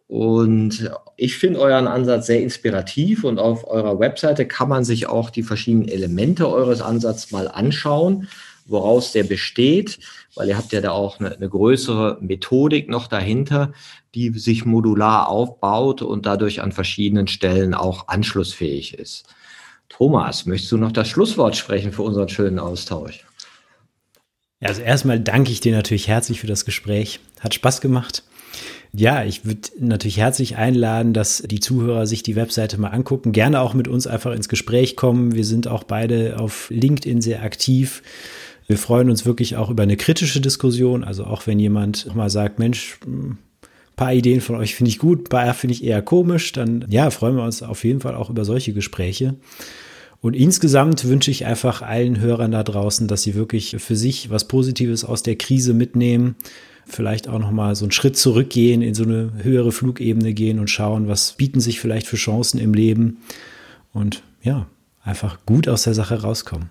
Und ich finde euren Ansatz sehr inspirativ und auf eurer Webseite kann man sich auch die verschiedenen Elemente eures Ansatzes mal anschauen, woraus der besteht, weil ihr habt ja da auch eine, eine größere Methodik noch dahinter, die sich modular aufbaut und dadurch an verschiedenen Stellen auch anschlussfähig ist. Thomas, möchtest du noch das Schlusswort sprechen für unseren schönen Austausch? Also erstmal danke ich dir natürlich herzlich für das Gespräch. Hat Spaß gemacht. Ja, ich würde natürlich herzlich einladen, dass die Zuhörer sich die Webseite mal angucken, gerne auch mit uns einfach ins Gespräch kommen. Wir sind auch beide auf LinkedIn sehr aktiv. Wir freuen uns wirklich auch über eine kritische Diskussion. Also auch wenn jemand mal sagt, Mensch, paar Ideen von euch finde ich gut, ein paar finde ich eher komisch, dann ja, freuen wir uns auf jeden Fall auch über solche Gespräche. Und insgesamt wünsche ich einfach allen Hörern da draußen, dass sie wirklich für sich was Positives aus der Krise mitnehmen, vielleicht auch noch mal so einen Schritt zurückgehen, in so eine höhere Flugebene gehen und schauen, was bieten sich vielleicht für Chancen im Leben und ja, einfach gut aus der Sache rauskommen.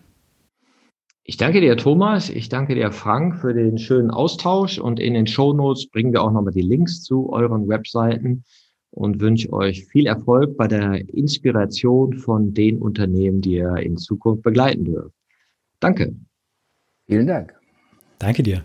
Ich danke dir, Thomas. Ich danke dir, Frank, für den schönen Austausch. Und in den Show Notes bringen wir auch nochmal die Links zu euren Webseiten und wünsche euch viel Erfolg bei der Inspiration von den Unternehmen, die ihr in Zukunft begleiten dürft. Danke. Vielen Dank. Danke dir.